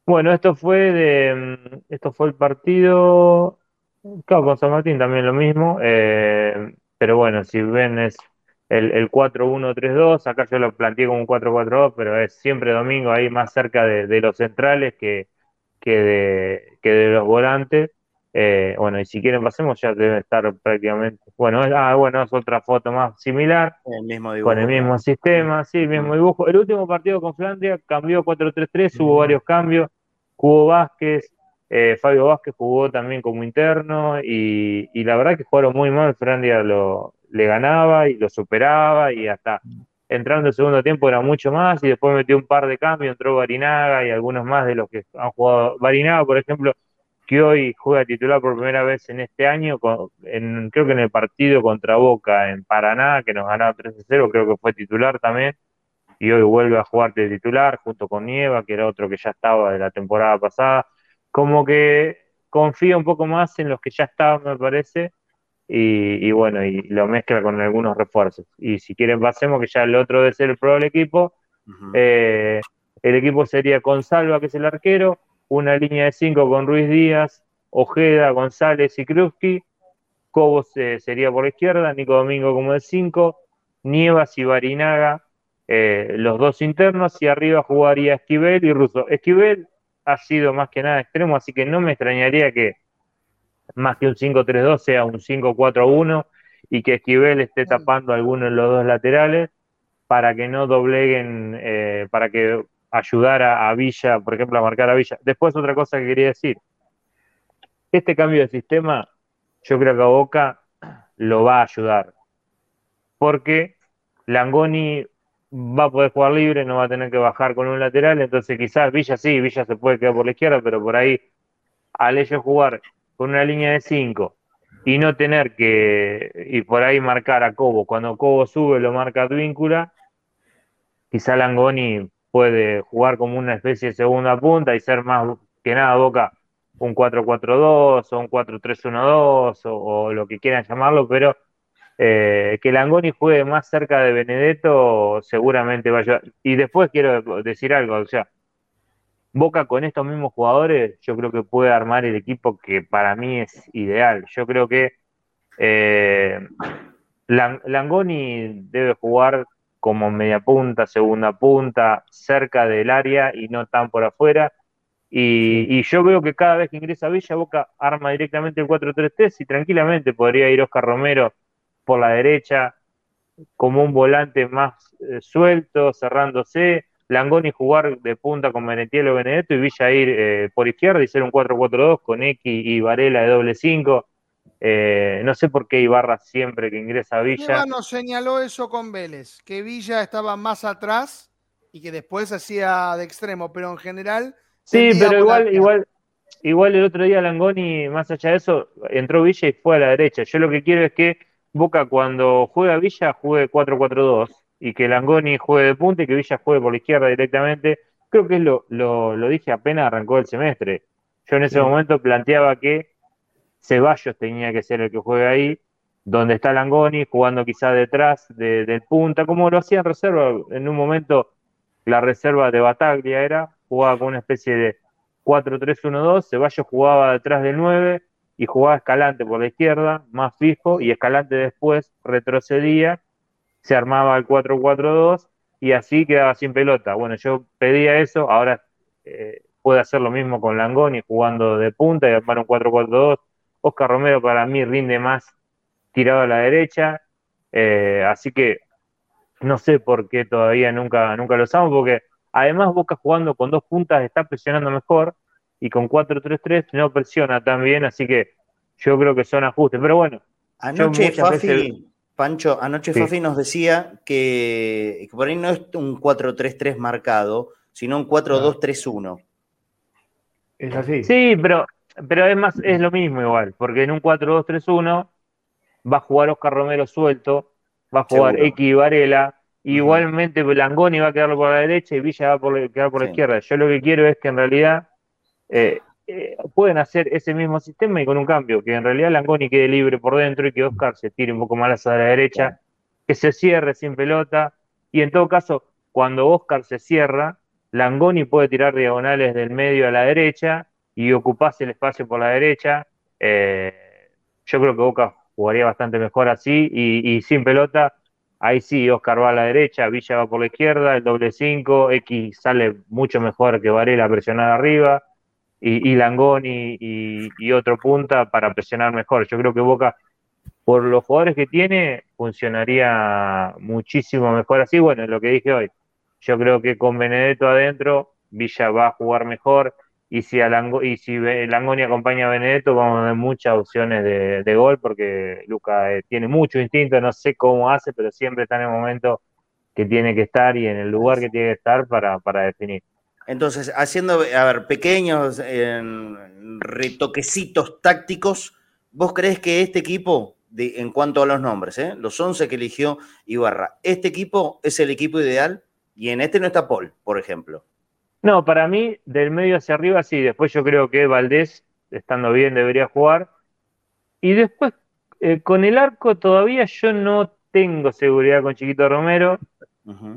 [SPEAKER 4] Bueno, esto fue de esto fue el partido. Claro, con San Martín también lo mismo. Eh, pero bueno, si ven es el, el 4-1-3-2, acá yo lo planteé como un 4-4-2, pero es siempre domingo ahí más cerca de, los centrales que, que, de, que de los volantes. Eh, bueno, y si quieren pasemos, ya debe estar prácticamente. Bueno, ah, bueno, es otra foto más similar.
[SPEAKER 1] El mismo
[SPEAKER 4] con el mismo sistema, sí, el mismo dibujo. El último partido con Flandria cambió 4-3-3, hubo varios cambios. Jugó Vázquez, eh, Fabio Vázquez jugó también como interno y, la verdad que jugaron muy mal. Frandia lo, le ganaba y lo superaba y hasta entrando el segundo tiempo era mucho más y después metió un par de cambios, entró Barinaga y algunos más de los que han jugado. Barinaga, por ejemplo, que hoy juega titular por primera vez en este año, en, creo que en el partido contra Boca en Paraná, que nos ganaba 3-0, creo que fue titular también, y hoy vuelve a jugar de titular junto con Nieva, que era otro que ya estaba de la temporada pasada. Como que confía un poco más en los que ya estaban, me parece, y, bueno, y lo mezcla con algunos refuerzos. Y si quieren pasemos, que ya el otro debe ser el probable equipo, eh, el equipo sería con Salva, que es el arquero, una línea de cinco con Ruiz Díaz, Ojeda, González y Krusky, Cobos eh, sería por la izquierda, Nico Domingo como de cinco, Nievas y Barinaga, eh, los dos internos, y arriba jugaría Esquivel y Russo. Esquivel ha sido más que nada extremo, así que no me extrañaría que más que un 5-3-2 sea un 5-4-1 y que Esquivel esté tapando alguno de los dos laterales para que no dobleguen, eh, para que ayudara a Villa, por ejemplo, a marcar a Villa. Después otra cosa que quería decir, este cambio de sistema yo creo que a Boca lo va a ayudar, porque Langoni va a poder jugar libre, no va a tener que bajar con un lateral, entonces quizás Villa sí, Villa se puede quedar por la izquierda, pero por ahí al ellos jugar con una línea de 5 y no tener que, y por ahí marcar a Cobo, cuando Cobo sube lo marca Advíncula, quizá Langoni puede jugar como una especie de segunda punta y ser más que nada Boca un 4-4-2 o un 4-3-1-2 o, lo que quieran llamarlo, pero eh, que Langoni juegue más cerca de Benedetto seguramente va a ayudar. Y después quiero decir algo, o sea, Boca con estos mismos jugadores, yo creo que puede armar el equipo que para mí es ideal. Yo creo que eh, Langoni debe jugar como media punta, segunda punta, cerca del área y no tan por afuera. Y, y, yo veo que cada vez que ingresa Villa, Boca arma directamente el 4-3-3 y tranquilamente podría ir Oscar Romero por la derecha como un volante más eh, suelto, cerrándose, Langoni jugar de punta con Merentiel Benedetto y Villa ir eh, por izquierda y ser un 4-4-2 con X y Varela de doble 5. Eh, no sé por qué Ibarra siempre que ingresa a Villa.
[SPEAKER 3] nos señaló eso con Vélez, que Villa estaba más atrás y que después hacía de extremo, pero en general.
[SPEAKER 4] Sí, pero igual, igual, igual el otro día Langoni, más allá de eso, entró Villa y fue a la derecha. Yo lo que quiero es que Boca cuando juega Villa juegue 4-4-2 y que Langoni juegue de punta y que Villa juegue por la izquierda directamente. Creo que es lo, lo, dije apenas arrancó el semestre. Yo en ese momento planteaba que Ceballos tenía que ser el que juegue ahí, donde está Langoni, jugando quizás detrás del punta, como lo hacía en reserva. En un momento la reserva de Bataglia era, jugaba con una especie de 4-3-1-2, Ceballos jugaba detrás del 9 y jugaba Escalante por la izquierda, más fijo, y Escalante después retrocedía, se armaba el 4-4-2 y así quedaba sin pelota. Bueno, yo pedía eso, ahora eh, puede hacer lo mismo con Langoni jugando de punta y armar un 4-4-2. Oscar Romero para mí rinde más tirado a la derecha, eh, así que no sé por qué todavía nunca, nunca lo usamos, porque además Boca jugando con dos puntas está presionando mejor y con 4-3-3 no presiona tan bien, así que yo creo que son ajustes. Pero bueno,
[SPEAKER 1] anoche Fafi, Pancho, anoche Fafi nos decía que, por ahí no es un 4-3-3 marcado, sino un 4-2-3-1.
[SPEAKER 2] Es así.
[SPEAKER 4] Sí, pero, pero es más, es lo mismo igual, porque en un 4-2-3-1 va a jugar Oscar Romero suelto, va a jugar X Varela, igualmente Langoni va a quedar por la derecha y Villa va a quedar por la izquierda. Yo lo que quiero es que en realidad eh, eh, pueden hacer ese mismo sistema y con un cambio, que en realidad Langoni quede libre por dentro y que Oscar se tire un poco más a la derecha, que se cierre sin pelota, y en todo caso, cuando Oscar se cierra, Langoni puede tirar diagonales del medio a la derecha y ocuparse el espacio por la derecha. Eh, yo creo que Boca jugaría bastante mejor así y, sin pelota. Ahí sí, Oscar va a la derecha, Villa va por la izquierda, el doble 5, X sale mucho mejor que Varela presionar arriba y, Langoni y, otro punta para presionar mejor. Yo creo que Boca, por los jugadores que tiene, funcionaría muchísimo mejor así. Bueno, lo que dije hoy, yo creo que con Benedetto adentro, Villa va a jugar mejor. Y si, a y si Langoni acompaña a Benedetto, vamos a ver muchas opciones de, gol, porque Luca eh, tiene mucho instinto, no sé cómo hace, pero siempre está en el momento que tiene que estar y en el lugar que tiene que estar para, para definir.
[SPEAKER 1] Entonces, haciendo, a ver, pequeños retoquecitos tácticos, ¿vos crees que este equipo, de, en cuanto a los nombres, eh, los 11 que eligió Ibarra, este equipo es el equipo ideal? Y en este no está Paul, por ejemplo.
[SPEAKER 4] No, para mí, del medio hacia arriba sí. Después yo creo que Valdés, estando bien, debería jugar. Y después, eh, con el arco todavía yo no tengo seguridad con Chiquito Romero.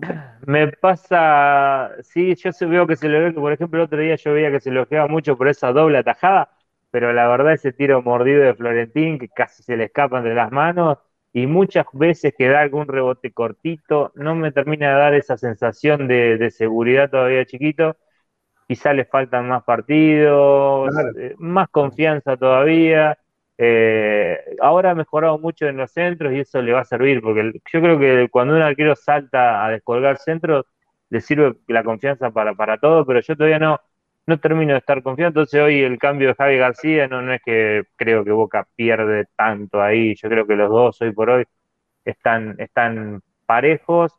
[SPEAKER 4] Me pasa, sí, yo veo que se lo ve, por ejemplo, el otro día yo veía que se lo queda mucho por esa doble atajada, pero la verdad ese tiro mordido de Florentín que casi se le escapa entre las manos y muchas veces que da algún rebote cortito, no me termina de dar esa sensación de, seguridad todavía chiquito. Quizá le faltan más partidos, eh, más confianza todavía. Eh, ahora ha mejorado mucho en los centros y eso le va a servir, porque yo creo que cuando un arquero salta a descolgar centros, le sirve la confianza para, para todo, pero yo todavía no, no termino de estar confiado. Entonces hoy el cambio de Javi García no, no es que creo que Boca pierde tanto ahí, yo creo que los dos hoy por hoy están, están parejos.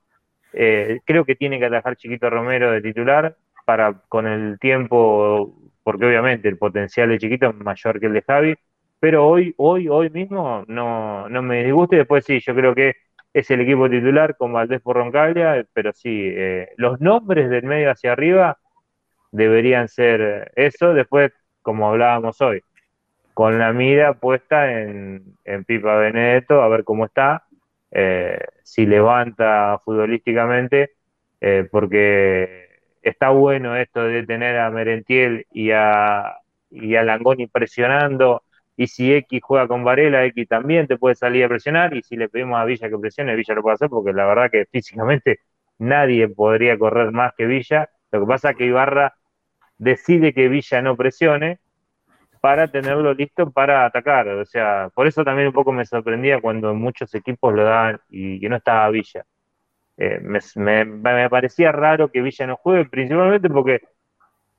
[SPEAKER 4] Eh, creo que tiene que atajar Chiquito Romero de titular para con el tiempo, porque obviamente el potencial de Chiquito es mayor que el de Javi, pero hoy, hoy, hoy mismo no, no me disgusta y después sí, yo creo que es el equipo titular con Valdés por Roncaglia, pero sí, eh, los nombres del medio hacia arriba deberían ser eso, después, como hablábamos hoy, con la mira puesta en, Pipa Benedetto, a ver cómo está, eh, si levanta futbolísticamente, eh, porque está bueno esto de tener a Merentiel y a, y a Langoni presionando y si X juega con Varela, X también te puede salir a presionar. Y si le pedimos a Villa que presione, Villa lo puede hacer porque la verdad que físicamente nadie podría correr más que Villa. Lo que pasa es que Ibarra decide que Villa no presione para tenerlo listo para atacar. O sea, por eso también un poco me sorprendía cuando muchos equipos lo daban y que no estaba Villa. Eh, me, parecía raro que Villa no juegue, principalmente porque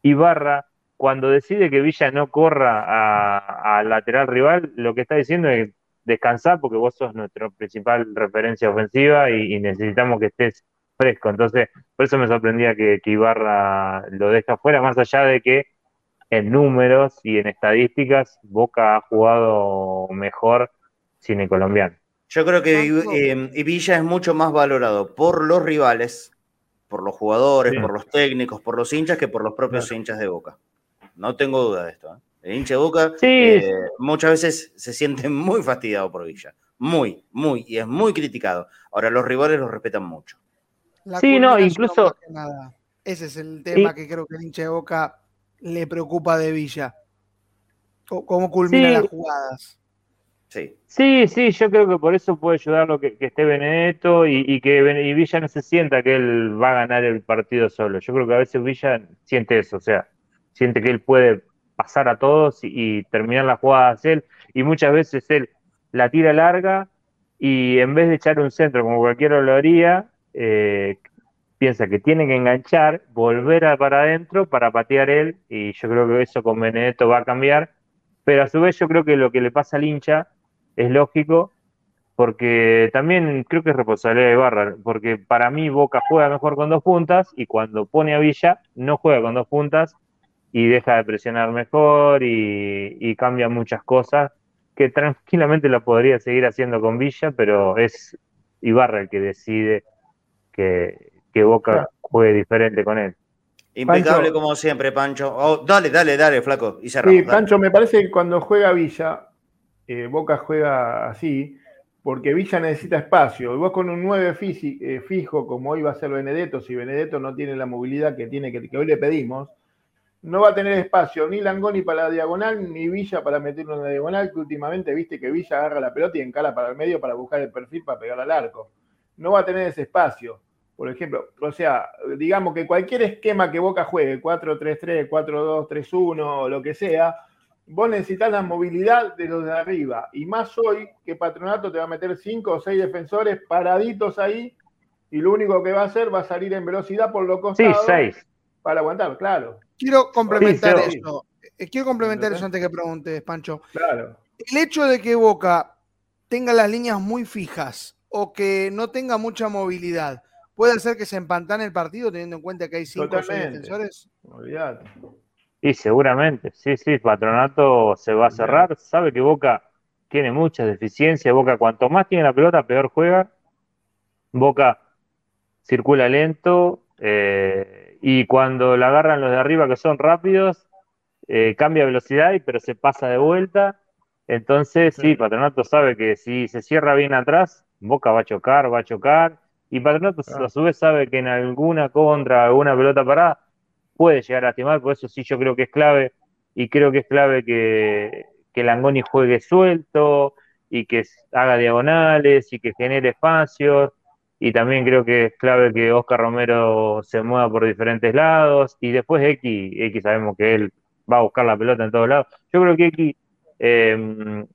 [SPEAKER 4] Ibarra cuando decide que Villa no corra al lateral rival, lo que está diciendo es descansar porque vos sos nuestra principal referencia ofensiva y, necesitamos que estés fresco. Entonces, por eso me sorprendía que, Ibarra lo deja fuera, más allá de que en números y en estadísticas Boca ha jugado mejor sin el colombiano.
[SPEAKER 1] Yo creo que eh, Villa es mucho más valorado por los rivales, por los jugadores, por los técnicos, por los hinchas que por los propios hinchas de Boca no tengo duda de esto. ¿eh? El hincha de Boca eh, muchas veces se siente muy fastidiado por Villa. Muy, muy, y es muy criticado. Ahora, los rivales lo respetan mucho.
[SPEAKER 3] Sí, no, incluso. Ese es el tema que creo que el hincha de Boca le preocupa de Villa. ¿Cómo culmina las jugadas?
[SPEAKER 4] Sí. sí, sí, yo creo que por eso puede ayudarlo que, que esté Benedetto y, que Villa no se sienta que él va a ganar el partido solo. Yo creo que a veces Villa siente eso, o sea, siente que él puede pasar a todos y, terminar la jugada él, y muchas veces él la tira larga y en vez de echar un centro como cualquiera lo haría, eh, piensa que tiene que enganchar, volver para adentro para patear él y yo creo que eso con Benedetto va a cambiar, pero a su vez yo creo que lo que le pasa al hincha es lógico porque también creo que es responsabilidad de Barra, porque para mí Boca juega mejor con dos puntas y cuando pone a Villa no juega con dos puntas y deja de presionar mejor y, cambia muchas cosas que tranquilamente lo podría seguir haciendo con Villa, pero es Ibarra el que decide que, Boca juegue diferente con él.
[SPEAKER 1] Impecable como siempre, Pancho. Oh, dale, dale, dale, flaco. Y
[SPEAKER 2] cerramos, sí, Pancho, me parece que cuando juega Villa, eh, Boca juega así, porque Villa necesita espacio. Y vos con un 9 eh, fijo, como hoy va a ser Benedetto, si Benedetto no tiene la movilidad que tiene, que, hoy le pedimos, no va a tener espacio ni Langoni para la diagonal, ni Villa para meterlo en la diagonal, que últimamente viste que Villa agarra la pelota y encala para el medio para buscar el perfil para pegar al arco. No va a tener ese espacio, por ejemplo. O sea, digamos que cualquier esquema que Boca juegue, 4-3-3, 4-2-3-1, lo que sea, vos necesitas la movilidad de los de arriba. Y más hoy que Patronato te va a meter 5 o 6 defensores paraditos ahí y lo único que va a hacer va a salir en velocidad por lo costados.
[SPEAKER 4] Sí, 6.
[SPEAKER 2] Para aguantar, claro.
[SPEAKER 3] Quiero complementar eso. Eh, quiero complementar eso antes que preguntes, Pancho.
[SPEAKER 2] Claro.
[SPEAKER 3] El hecho de que Boca tenga las líneas muy fijas o que no tenga mucha movilidad, ¿puede hacer que se empantane el partido teniendo en cuenta que hay cinco o seis defensores?
[SPEAKER 2] Olvídate.
[SPEAKER 4] Y seguramente, sí, sí, Patronato se va a cerrar, sabe que Boca tiene muchas deficiencias, Boca cuanto más tiene la pelota, peor juega, Boca circula lento, eh, y cuando la agarran los de arriba que son rápidos, eh, cambia velocidad, pero se pasa de vuelta. Entonces, sí, Patronato sabe que si se cierra bien atrás, Boca va a chocar, va a chocar. Y Patronato a su vez sabe que en alguna contra, alguna pelota parada, puede llegar a lastimar. Por eso sí, yo creo que es clave. Y creo que es clave que, que Langoni juegue suelto y que haga diagonales y que genere espacios y también creo que es clave que Oscar Romero se mueva por diferentes lados y después X, X sabemos que él va a buscar la pelota en todos lados. Yo creo que X em,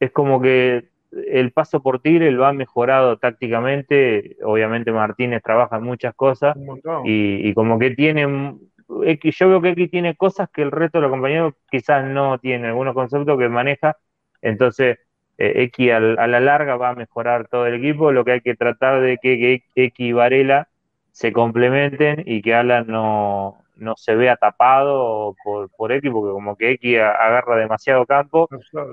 [SPEAKER 4] es como que el paso por Tigre lo ha mejorado tácticamente, obviamente Martínez trabaja en muchas cosas y, y, como que tiene X, yo veo que X tiene cosas que el resto de los compañeros quizás no tienen, algunos conceptos que maneja, entonces eh, X a la larga va a mejorar todo el equipo, lo que hay que tratar de que, X y Varela se complementen y que Alan no, no se vea tapado por, por X, porque como que X agarra demasiado campo,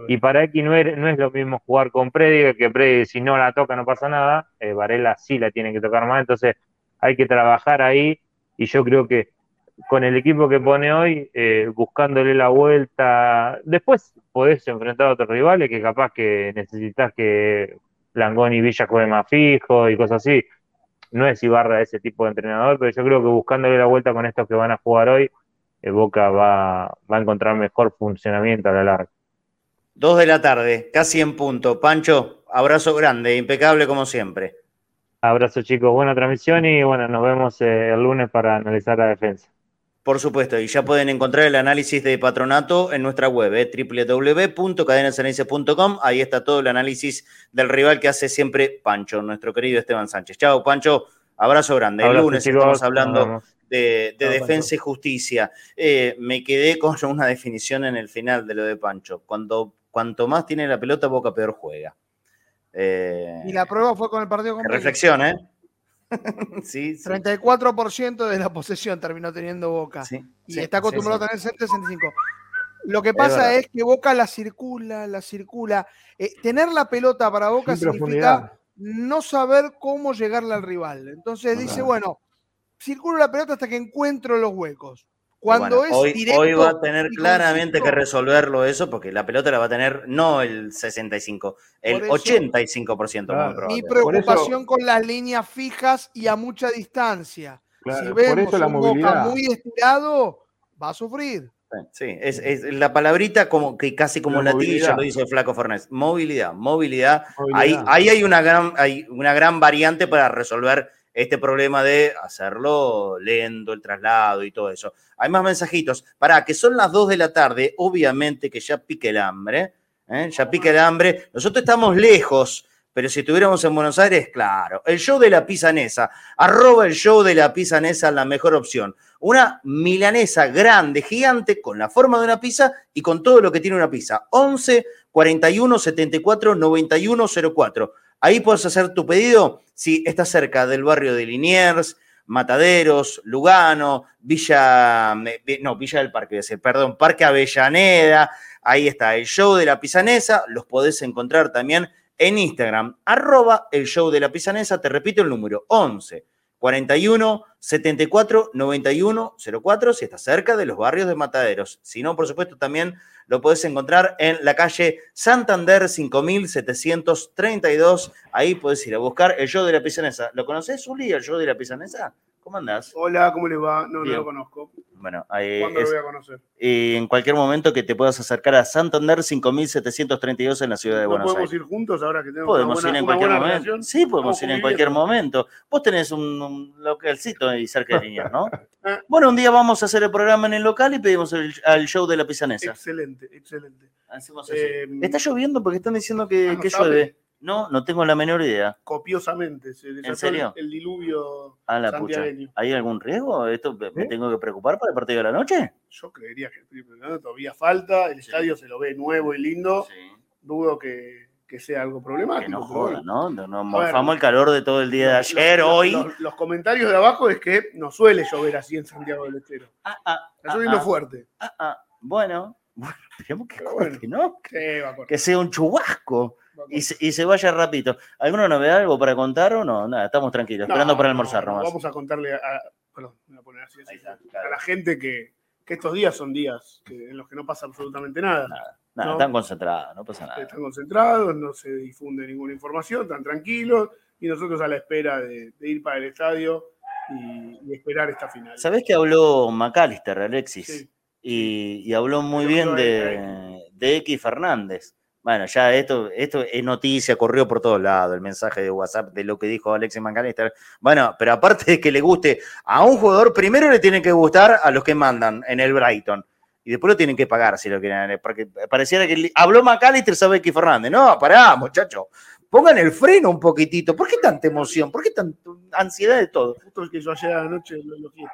[SPEAKER 4] y para X no es, no es lo mismo jugar con Predi, que Predi si no la toca no pasa nada, eh, Varela sí la tiene que tocar más, entonces hay que trabajar ahí, y yo creo que con el equipo que pone hoy, eh, buscándole la vuelta. Después podés enfrentar a otros rivales que capaz que necesitas que Langoni y Villa jueguen más fijo y cosas así. No es Ibarra ese tipo de entrenador, pero yo creo que buscándole la vuelta con estos que van a jugar hoy, eh, Boca va, va a encontrar mejor funcionamiento a la larga.
[SPEAKER 1] Dos de la tarde, casi en punto. Pancho, abrazo grande, impecable como siempre.
[SPEAKER 4] Abrazo chicos, buena transmisión y bueno, nos vemos eh, el lunes para analizar la defensa.
[SPEAKER 1] Por supuesto, y ya pueden encontrar el análisis de patronato en nuestra web, eh, Ahí está todo el análisis del rival que hace siempre Pancho, nuestro querido Esteban Sánchez. Chao, Pancho. Abrazo grande. el lunes estamos hablando de, defensa y justicia. Eh, me quedé con una definición en el final de lo de Pancho. Cuando, cuanto más tiene la pelota, Boca peor juega.
[SPEAKER 3] Eh, y la prueba fue con el partido con
[SPEAKER 1] Reflexión, ¿eh?
[SPEAKER 3] sí, 34% de la posesión terminó teniendo Boca. y está acostumbrado a tener 65. Lo que pasa es, que Boca la circula, la circula. Eh, tener la pelota para Boca significa no saber cómo llegarle al rival. Entonces dice, bueno, circulo la pelota hasta que encuentro los huecos. Cuando
[SPEAKER 1] hoy, hoy va a tener claramente que resolverlo eso, porque la pelota la va a tener no el 65, el 85%
[SPEAKER 3] Mi preocupación con las líneas fijas y a mucha distancia. si vemos la un Boca muy estirado, va a sufrir.
[SPEAKER 1] Sí, es, la palabrita como que casi como la latillo lo dice Flaco Fornés. Movilidad, movilidad. Ahí, ahí hay, una gran, hay una gran variante para resolver este problema de hacerlo lento, el traslado y todo eso. Hay más mensajitos. Para que son las 2 de la tarde, obviamente que ya pique el hambre. ¿eh? ya pica el hambre. Nosotros estamos lejos, pero si estuviéramos en Buenos Aires, claro. El show de la pisanesa, arroba el show de la pisanesa, la mejor opción. Una milanesa grande, gigante, con la forma de una pizza y con todo lo que tiene una pizza. 11 41 74 91 04. Ahí puedes hacer tu pedido si estás cerca del barrio de Liniers, Mataderos, Lugano, Villa, no, Villa del Parque, perdón, Parque Avellaneda, ahí está el show de la pisanesa, los podés encontrar también en Instagram, arroba el show de la pisanesa, te repito el número, 11 41 74 91 04, si estás cerca de los barrios de Mataderos. Si no, por supuesto, también lo puedes encontrar en la calle Santander 5732. Ahí puedes ir a buscar el show de la pisanesa. ¿Lo conoces, Uli, el show de la pisanesa? ¿Cómo andás?
[SPEAKER 15] Hola, ¿cómo le va? No, no lo conozco.
[SPEAKER 1] Bueno, ahí
[SPEAKER 15] ¿Cuándo lo voy a conocer?
[SPEAKER 1] Y en cualquier momento que te puedas acercar a Santander 5732 en la ciudad de Buenos Aires.
[SPEAKER 15] ¿Podemos ir juntos ahora que tenemos
[SPEAKER 1] Podemos
[SPEAKER 15] una buena,
[SPEAKER 1] ir en cualquier momento.
[SPEAKER 15] relación?
[SPEAKER 1] Sí, podemos ir en cualquier
[SPEAKER 15] momento.
[SPEAKER 1] Vos tenés un, un localcito ahí cerca de Liniers, ¿no? bueno, un día vamos a hacer el programa en el local y pedimos el, al show de la pisanesa.
[SPEAKER 15] Excelente, excelente.
[SPEAKER 1] Hacemos así.
[SPEAKER 15] Eh,
[SPEAKER 1] Está lloviendo porque están diciendo que,
[SPEAKER 15] ah, ¿no
[SPEAKER 1] que llueve. No, no tengo la menor idea.
[SPEAKER 15] Copiosamente. Se
[SPEAKER 1] serio?
[SPEAKER 15] El, el diluvio
[SPEAKER 1] la pucha. ¿Hay algún riesgo? ¿Esto me-
[SPEAKER 15] ¿Eh?
[SPEAKER 1] tengo que preocupar para el partido de la noche?
[SPEAKER 15] Yo creería que el primero todavía falta. El estadio se lo ve nuevo y lindo. Dudo que, que sea algo problemático.
[SPEAKER 1] Que no joda. ¿no? No- Nos
[SPEAKER 15] A ver.
[SPEAKER 1] morfamos el calor de todo el día de ayer,
[SPEAKER 15] los-
[SPEAKER 1] hoy.
[SPEAKER 15] Los, los comentarios de abajo es que no suele llover así en Santiago del Estero. Está lloviendo
[SPEAKER 1] ah.
[SPEAKER 15] fuerte.
[SPEAKER 1] Ah, ah, bueno, bueno, esperemos que,
[SPEAKER 15] bueno.
[SPEAKER 1] corte, ¿no?
[SPEAKER 15] Sí, va a cortar.
[SPEAKER 1] que sea un chubasco y se, y se vaya rapidito. ¿Alguna novedad, algo para contar o no? Nada, estamos tranquilos,
[SPEAKER 15] No,
[SPEAKER 1] esperando para almorzar
[SPEAKER 15] no,
[SPEAKER 1] nomás.
[SPEAKER 15] Vamos a contarle a, perdón, me voy a poner así, así, a la gente que, que estos días son días que- en los que no pasa absolutamente nada.
[SPEAKER 1] Nada,
[SPEAKER 15] ¿no?
[SPEAKER 1] están concentrados, no pasa nada.
[SPEAKER 15] Están concentrados, no se difunde ninguna información, están tranquilos y nosotros a la espera de, de ir para el estadio y, y esperar esta final.
[SPEAKER 1] ¿Sabés que habló McAllister, Alexis?
[SPEAKER 15] Sí.
[SPEAKER 1] Y, y habló muy bien de X Fernández. Bueno, ya esto, esto es noticia, corrió por todos lados el mensaje de WhatsApp de lo que dijo Alexis McAllister. Bueno, pero aparte de que le guste a un jugador, primero le tiene que gustar a los que mandan en el Brighton. Y después lo tienen que pagar si lo quieren. Porque pareciera que habló McAllister, sabe X Fernández. No, pará, muchacho. Pongan el freno un poquitito. ¿Por qué tanta emoción? ¿Por qué tanta ansiedad de todo?
[SPEAKER 15] Justo el que yo ayer anoche lo elogié.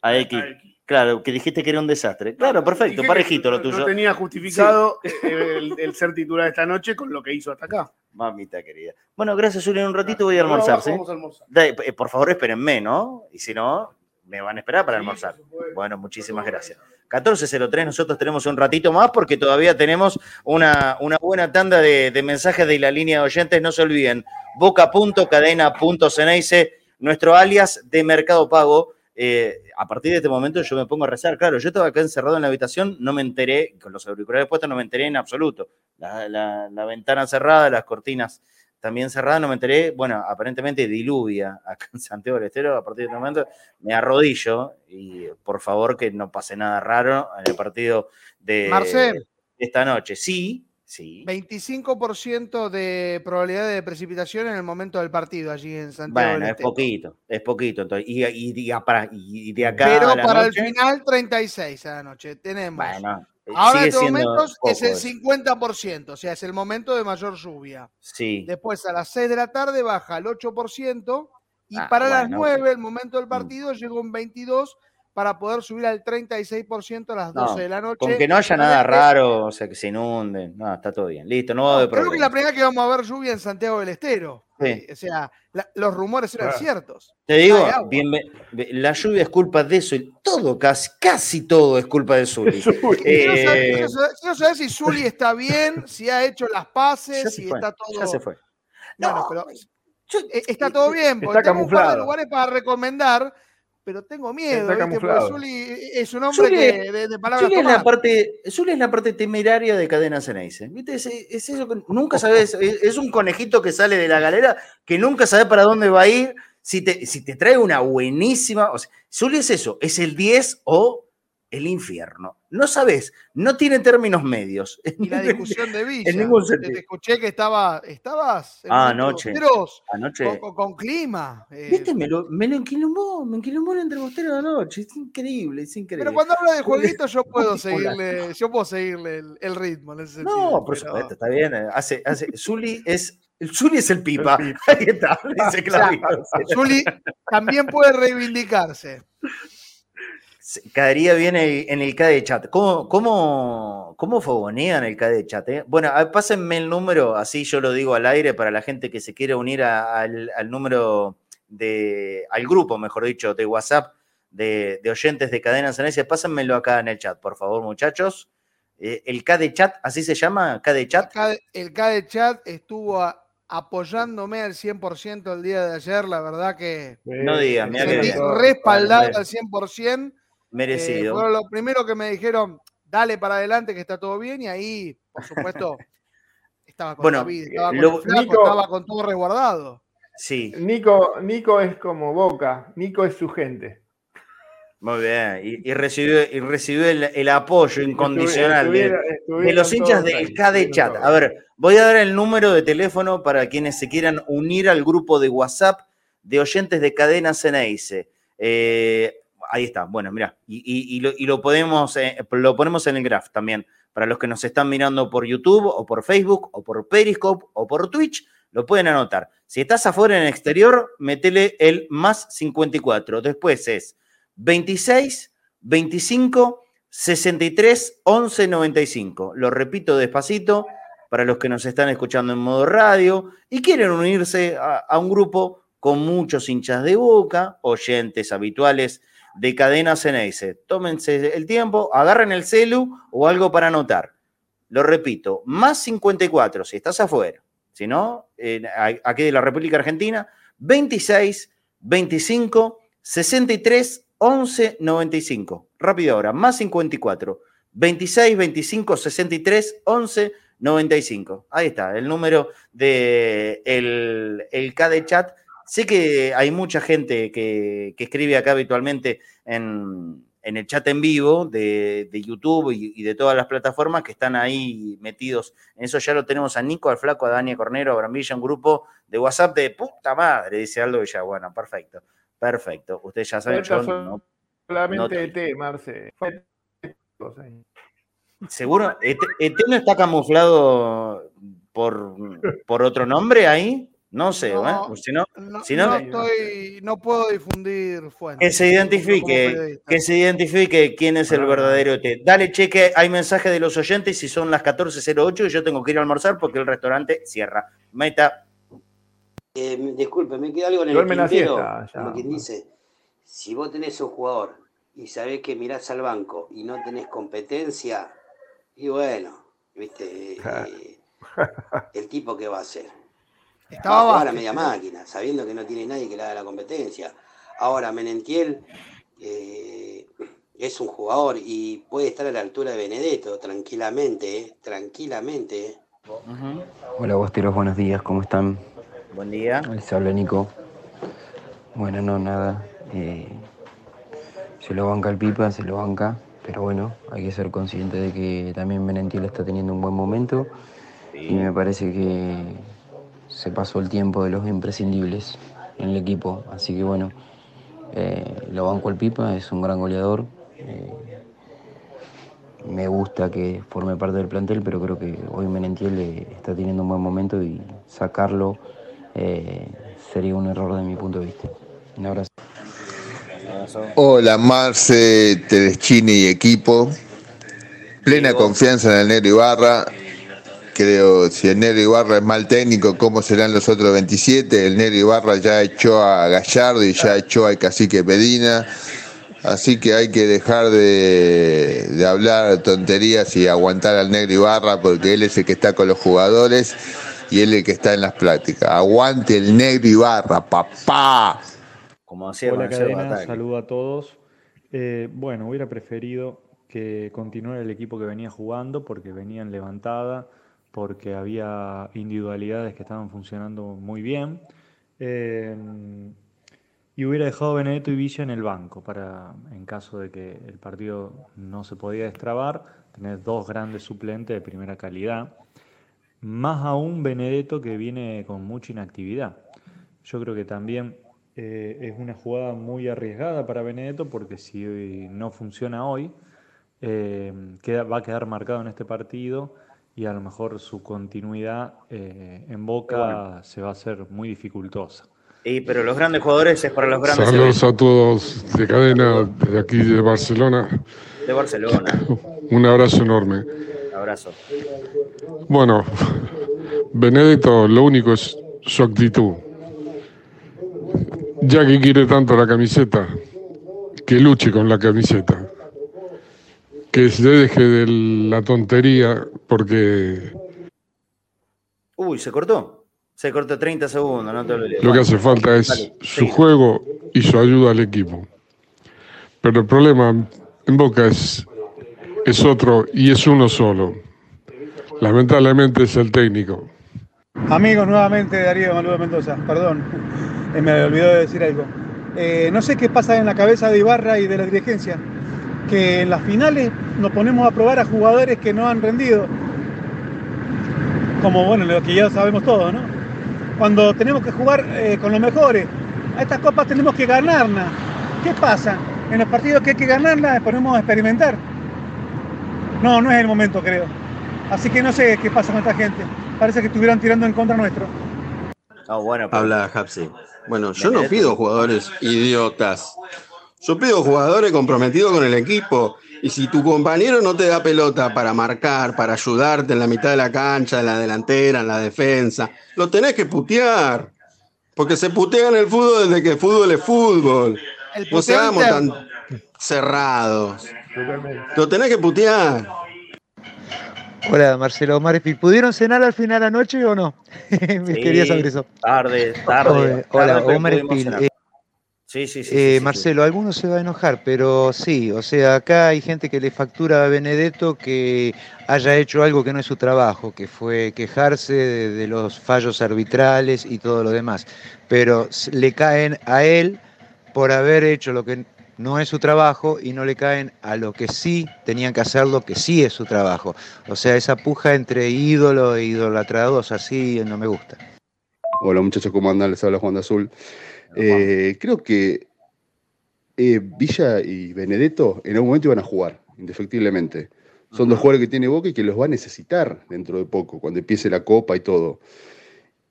[SPEAKER 1] A X. Claro, que dijiste que era un desastre. Claro, perfecto,
[SPEAKER 15] Dije
[SPEAKER 1] parejito lo tuyo.
[SPEAKER 15] No tenía justificado el, el ser titular esta noche con lo que hizo hasta acá.
[SPEAKER 1] Mamita querida. Bueno, gracias, Uli. En un ratito voy a almorzar, ¿sí?
[SPEAKER 15] Vamos a almorzar.
[SPEAKER 1] Eh, por favor, espérenme, ¿no? Y si no, me van a esperar para almorzar. Bueno, muchísimas gracias. 14.03, nosotros tenemos un ratito más porque todavía tenemos una, una buena tanda de, de mensajes de la línea de oyentes. No se olviden, boca.cadena.ceneice, nuestro alias de Mercado Pago. Eh, a partir de este momento yo me pongo a rezar. Claro, yo estaba acá encerrado en la habitación, no me enteré, con los auriculares puestos, no me enteré en absoluto. La, la- la ventana cerrada, las cortinas también cerradas, no me enteré. Bueno, aparentemente diluvia acá en Santiago del Estero. A partir de este momento me arrodillo y por favor que no pase nada raro en el partido de
[SPEAKER 3] Marcel.
[SPEAKER 1] esta noche. Sí, sí.
[SPEAKER 3] 25% de probabilidad de precipitación en el momento del partido allí en Santiago
[SPEAKER 1] Bueno,
[SPEAKER 3] del
[SPEAKER 1] es poquito, es poquito. Entonces, y, y- y a- para- y de acá
[SPEAKER 3] Pero
[SPEAKER 1] a la
[SPEAKER 3] para
[SPEAKER 1] noche,
[SPEAKER 3] el final, 36 a la noche. Tenemos.
[SPEAKER 1] Bueno, eh,
[SPEAKER 3] Ahora en estos momentos
[SPEAKER 1] poco
[SPEAKER 3] es el
[SPEAKER 1] eso.
[SPEAKER 3] 50%, o sea, es el momento de mayor lluvia.
[SPEAKER 1] Sí.
[SPEAKER 3] Después a las 6 de la tarde baja al 8% y
[SPEAKER 1] Ah,
[SPEAKER 3] para las
[SPEAKER 1] bueno,
[SPEAKER 3] 9, el momento del partido, llegó un 22 para poder subir al 36% a las 12
[SPEAKER 1] No,
[SPEAKER 3] de la noche.
[SPEAKER 1] Con que no haya nada raro, o sea, que se inunde. No, está todo bien. Listo, no va a haber
[SPEAKER 3] Creo que es
[SPEAKER 1] problema.
[SPEAKER 3] la primera que vamos a ver lluvia en Santiago del Estero.
[SPEAKER 1] Sí.
[SPEAKER 3] Eh, O sea, la- los rumores eran ciertos.
[SPEAKER 1] Te digo, bien, la lluvia es culpa de eso. y Todo, casi, casi todo es culpa de
[SPEAKER 3] saber,
[SPEAKER 1] Eh,
[SPEAKER 3] quiero saber- quiero saber si Zuli está bien, si ha hecho las
[SPEAKER 1] se
[SPEAKER 3] si
[SPEAKER 1] fue.
[SPEAKER 3] está todo.
[SPEAKER 1] Ya se fue.
[SPEAKER 3] Bueno, pero eh, está todo bien, porque
[SPEAKER 2] Está
[SPEAKER 3] tengo un par de
[SPEAKER 2] camuflado.
[SPEAKER 3] lugares para recomendar, pero tengo miedo. Zuli es un hombre
[SPEAKER 1] Zuli-
[SPEAKER 3] que, de, de palabras
[SPEAKER 1] Zuli es, la parte, Zuli es la parte temeraria de Cadena Ceneice. ¿Viste? Es, es eso que nunca sabes. Es, es un conejito que sale de la galera que nunca sabe para dónde va a ir. Si te, si te trae una buenísima. O sea, Zuli es eso, es el 10 o el infierno. No sabes, no tiene términos medios.
[SPEAKER 3] Y la discusión de Villa.
[SPEAKER 1] En ningún sentido.
[SPEAKER 3] Te escuché que estaba, estabas
[SPEAKER 1] ah, anoche.
[SPEAKER 3] anoche. Con, con, clima.
[SPEAKER 1] Eh. Viste, me lo, me lo enquilombó, me enquilombó el entrebostero de anoche. Es increíble, es increíble.
[SPEAKER 3] Pero cuando habla de jueguito, yo puedo seguirle, yo puedo seguirle el, ritmo en ese sentido.
[SPEAKER 1] No, por supuesto, está bien. Hace, hace, Zuli es el Zuli es el pipa. Ahí está, dice
[SPEAKER 3] Zuli también puede reivindicarse.
[SPEAKER 1] Caería bien en el KD chat. ¿Cómo, cómo, cómo fogonean el KD chat? Eh? Bueno, pásenme el número, así yo lo digo al aire para la gente que se quiere unir al, número de, al grupo, mejor dicho, de WhatsApp de, oyentes de Cadenas Anesias. Pásenmelo acá en el chat, por favor, muchachos. Eh, el KD chat, ¿así se llama? ¿KD chat?
[SPEAKER 3] El KD chat estuvo apoyándome al 100% el día de ayer, la verdad que...
[SPEAKER 1] No digas, me
[SPEAKER 3] respaldado al 100%.
[SPEAKER 1] Merecido.
[SPEAKER 3] Eh, lo primero que me dijeron, dale para adelante que está todo bien y ahí, por supuesto, estaba con
[SPEAKER 1] bueno,
[SPEAKER 3] David, estaba con, estaba con todo resguardado.
[SPEAKER 1] Sí.
[SPEAKER 2] Nico, Nico es como Boca, Nico es su gente.
[SPEAKER 1] Muy bien, y, recibió, y recibió el, apoyo incondicional de, los hinchas del KD Chat. A ver, voy a dar el número de teléfono para quienes se quieran unir al grupo de WhatsApp de oyentes de Cadena Ceneice. Eh, ahí está, bueno, mira, y, lo, podemos, eh, lo ponemos en el graph también. Para los que nos están mirando por YouTube o por Facebook o por Periscope o por Twitch, lo pueden anotar. Si estás afuera en el exterior, metele el más 54. Después es 26, 25, 63, 11, 95. Lo repito despacito para los que nos están escuchando en modo radio y quieren unirse a, un grupo con muchos hinchas de boca, oyentes habituales de Cadena Ceneice. Tómense el tiempo, agarren el celu o algo para anotar. Lo repito, más 54 si estás afuera. Si no, aquí de la República Argentina, 26, 25, 63, 11 95. Rápido ahora, más 54. 26 25 63 11 95. Ahí está, el número de el, el KD chat. Sé que hay mucha gente que, escribe acá habitualmente en, el chat en vivo de, YouTube y, de todas las plataformas que están ahí metidos. En eso ya lo tenemos a Nico, al Flaco, a Dani Cornero, a Brambilla, un grupo de WhatsApp de puta madre, dice Aldo ya Bueno, perfecto. Perfecto. Ustedes ya saben, yo
[SPEAKER 2] solamente ET, Marce.
[SPEAKER 1] ¿Seguro? ¿ET, no está camuflado por, por otro nombre ahí? No sé, ¿eh? Si no,
[SPEAKER 3] no, puedo difundir fuentes.
[SPEAKER 1] Que se identifique, que se identifique quién es el verdadero ET. Dale cheque, hay mensaje de los oyentes si son las 14.08 y yo tengo que ir a almorzar porque el restaurante cierra. Meta.
[SPEAKER 12] Eh, disculpe, me queda algo en el tintero, como quien dice si vos tenés un jugador y sabés que mirás al banco y no tenés competencia, y bueno, viste, eh, el tipo que va a hacer.
[SPEAKER 3] Estaba
[SPEAKER 12] va a jugar a media máquina, sabiendo que no tiene nadie que le haga la competencia. Ahora, Menentiel eh, es un jugador y puede estar a la altura de Benedetto, tranquilamente, eh, tranquilamente.
[SPEAKER 8] Hola, vos buenos días, ¿cómo están?
[SPEAKER 1] Buen día.
[SPEAKER 8] Se habla Nico. Bueno, no, nada. Eh, se lo banca el Pipa, se lo banca, pero bueno, hay que ser consciente de que también Menentiel está teniendo un buen momento y me parece que se pasó el tiempo de los imprescindibles en el equipo, así que bueno, eh, lo banco el Pipa, es un gran goleador. Eh, me gusta que forme parte del plantel, pero creo que hoy Menentiel está teniendo un buen momento y sacarlo sería un error de mi punto de vista. Un abrazo.
[SPEAKER 16] Hola Marce, Tedeschini y equipo. Plena confianza en el Negro Ibarra. Creo, si el Negro Ibarra es mal técnico, ¿cómo serán los otros 27? El Negro Ibarra ya echó a Gallardo y ya echó al cacique Pedina. Así que hay que dejar de, de hablar tonterías y aguantar al Negro Ibarra porque él es el que está con los jugadores y él es el que está en las pláticas. Aguante el Negro Ibarra, papá.
[SPEAKER 17] Hola cadena, saludo a todos. Eh, bueno, hubiera preferido que continuara el equipo que venía jugando porque venían levantada, porque había individualidades que estaban funcionando muy bien. Eh, y hubiera dejado Benedetto y Villa en el banco para, en caso de que el partido no se podía destrabar, tener dos grandes suplentes de primera calidad. Más aún Benedetto que viene con mucha inactividad. Yo creo que también eh, es una jugada muy arriesgada para Benedetto porque si no funciona hoy, eh, va a quedar marcado en este partido y a lo mejor su continuidad eh, en Boca se va a hacer muy dificultosa.
[SPEAKER 1] Y, pero los grandes jugadores es para los grandes.
[SPEAKER 18] Saludos a todos de cadena de aquí de Barcelona.
[SPEAKER 1] De Barcelona.
[SPEAKER 18] Un abrazo enorme.
[SPEAKER 1] Un abrazo.
[SPEAKER 18] Bueno, Benedetto, lo único es su actitud ya que quiere tanto la camiseta, que luche con la camiseta, que se deje de la tontería porque...
[SPEAKER 1] Uy, se cortó. Se cortó 30 segundos, no te
[SPEAKER 18] olvides. Lo que hace falta es su juego y su ayuda al equipo. Pero el problema en Boca es, es otro y es uno solo. Lamentablemente es el técnico.
[SPEAKER 5] Amigos, nuevamente Darío Maluda Mendoza, perdón. Eh, me olvidó de decir algo. Eh, no sé qué pasa en la cabeza de Ibarra y de la dirigencia, que en las finales nos ponemos a probar a jugadores que no han rendido, como bueno, lo que ya sabemos todos, ¿no? Cuando tenemos que jugar eh, con los mejores, a estas copas tenemos que ganarlas. ¿Qué pasa? En los partidos que hay que ganarlas ponemos a experimentar. No, no es el momento, creo. Así que no sé qué pasa con esta gente. Parece que estuvieran tirando en contra nuestro.
[SPEAKER 1] bueno,
[SPEAKER 14] Habla Hapsi. Bueno, yo no pido jugadores idiotas. Yo pido jugadores comprometidos con el equipo. Y si tu compañero no te da pelota para marcar, para ayudarte en la mitad de la cancha, en la delantera, en la defensa, lo tenés que putear. Porque se putea en el fútbol desde que el fútbol es fútbol. no seamos tan cerrados. Lo tenés que putear.
[SPEAKER 10] Hola, Marcelo Marfi. ¿Pudieron cenar al final anoche o no?
[SPEAKER 1] Me quería saber eso. Tarde, tarde.
[SPEAKER 10] Hola, Omar Espil. Eh, sí, sí, sí, eh, Marcelo, alguno se va a enojar, pero sí, o sea, acá hay gente que le factura a Benedetto que haya hecho algo que no es su trabajo, que fue quejarse de los fallos arbitrales y todo lo demás, pero le caen a él por haber hecho lo que no es su trabajo y no le caen a lo que sí tenían que hacer lo que sí es su trabajo. O sea, esa puja entre ídolo e idolatrados así no me gusta.
[SPEAKER 19] Hola muchachos, ¿cómo andan? Les habla Juan de Azul. Eh, creo que eh, Villa y Benedetto en algún momento iban a jugar, indefectiblemente. Son dos jugadores que tiene Boca y que los va a necesitar dentro de poco, cuando empiece la Copa y todo.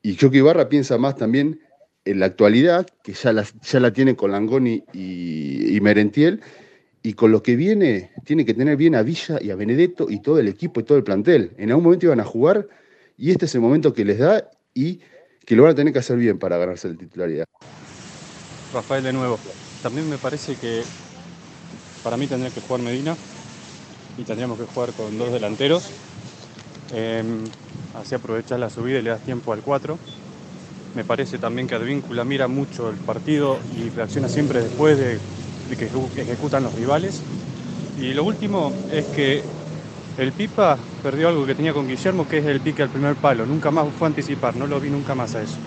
[SPEAKER 19] Y yo que Ibarra piensa más también en la actualidad, que ya la, ya la tiene con Langoni y, Merentiel, y con lo que viene, tiene que tener bien a Villa y a Benedetto y todo el equipo y todo el plantel. En algún momento iban a jugar y este es el momento que les da y que lo van a tener que hacer bien para ganarse la titularidad.
[SPEAKER 20] Rafael de nuevo. También me parece que para mí tendría que jugar Medina y tendríamos que jugar con dos delanteros. Em, así aprovechas la subida y le das tiempo al 4 me parece también que Advíncula mira mucho el partido y reacciona siempre después de, que ejecutan los rivales. Y lo último es que el Pipa perdió algo que tenía con Guillermo, que es el pique al primer palo. Nunca más fue a anticipar, no lo vi nunca más a eso.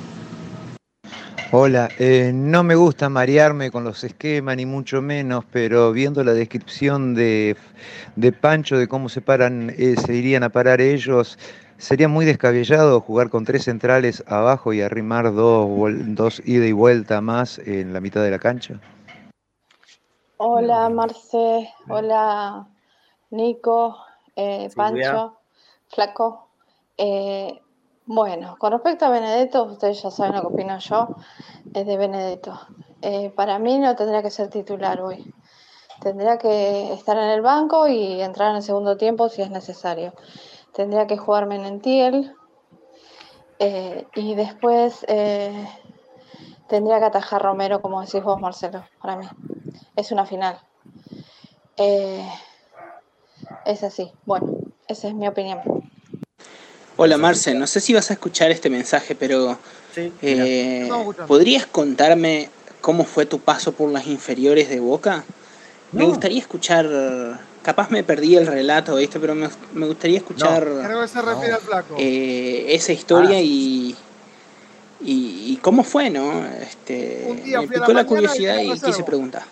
[SPEAKER 10] Hola, eh, no me gusta marearme con los esquemas ni mucho menos, pero viendo la descripción de, Pancho de cómo se paran, eh, se irían a parar ellos, Sería muy descabellado jugar con tres centrales abajo y arrimar dos, dos ida y vuelta más en la mitad de la cancha.
[SPEAKER 21] Hola Marce, hola Nico, eh, Pancho, Flaco. Eh, bueno, con respecto a Benedetto, ustedes ya saben lo que opino yo, es de Benedetto. Eh, para mí no tendría que ser titular hoy. Tendría que estar en el banco y entrar en el segundo tiempo si es necesario tendría que jugar Menentiel eh, y después eh, tendría que atajar Romero, como decís vos, Marcelo, para mí. Es una final. Eh, es así. Bueno, esa es mi opinión.
[SPEAKER 6] Hola Marce, no sé si vas a escuchar este mensaje, pero ¿podrías contarme cómo fue tu paso por las inferiores de Boca? Me gustaría escuchar capaz me perdí el relato, ¿viste? Pero me, me gustaría escuchar
[SPEAKER 3] Creo que se refiere al flaco.
[SPEAKER 6] Eh, esa historia ah. y, y, cómo fue, ¿no? Este, me picó la, curiosidad y quise preguntar.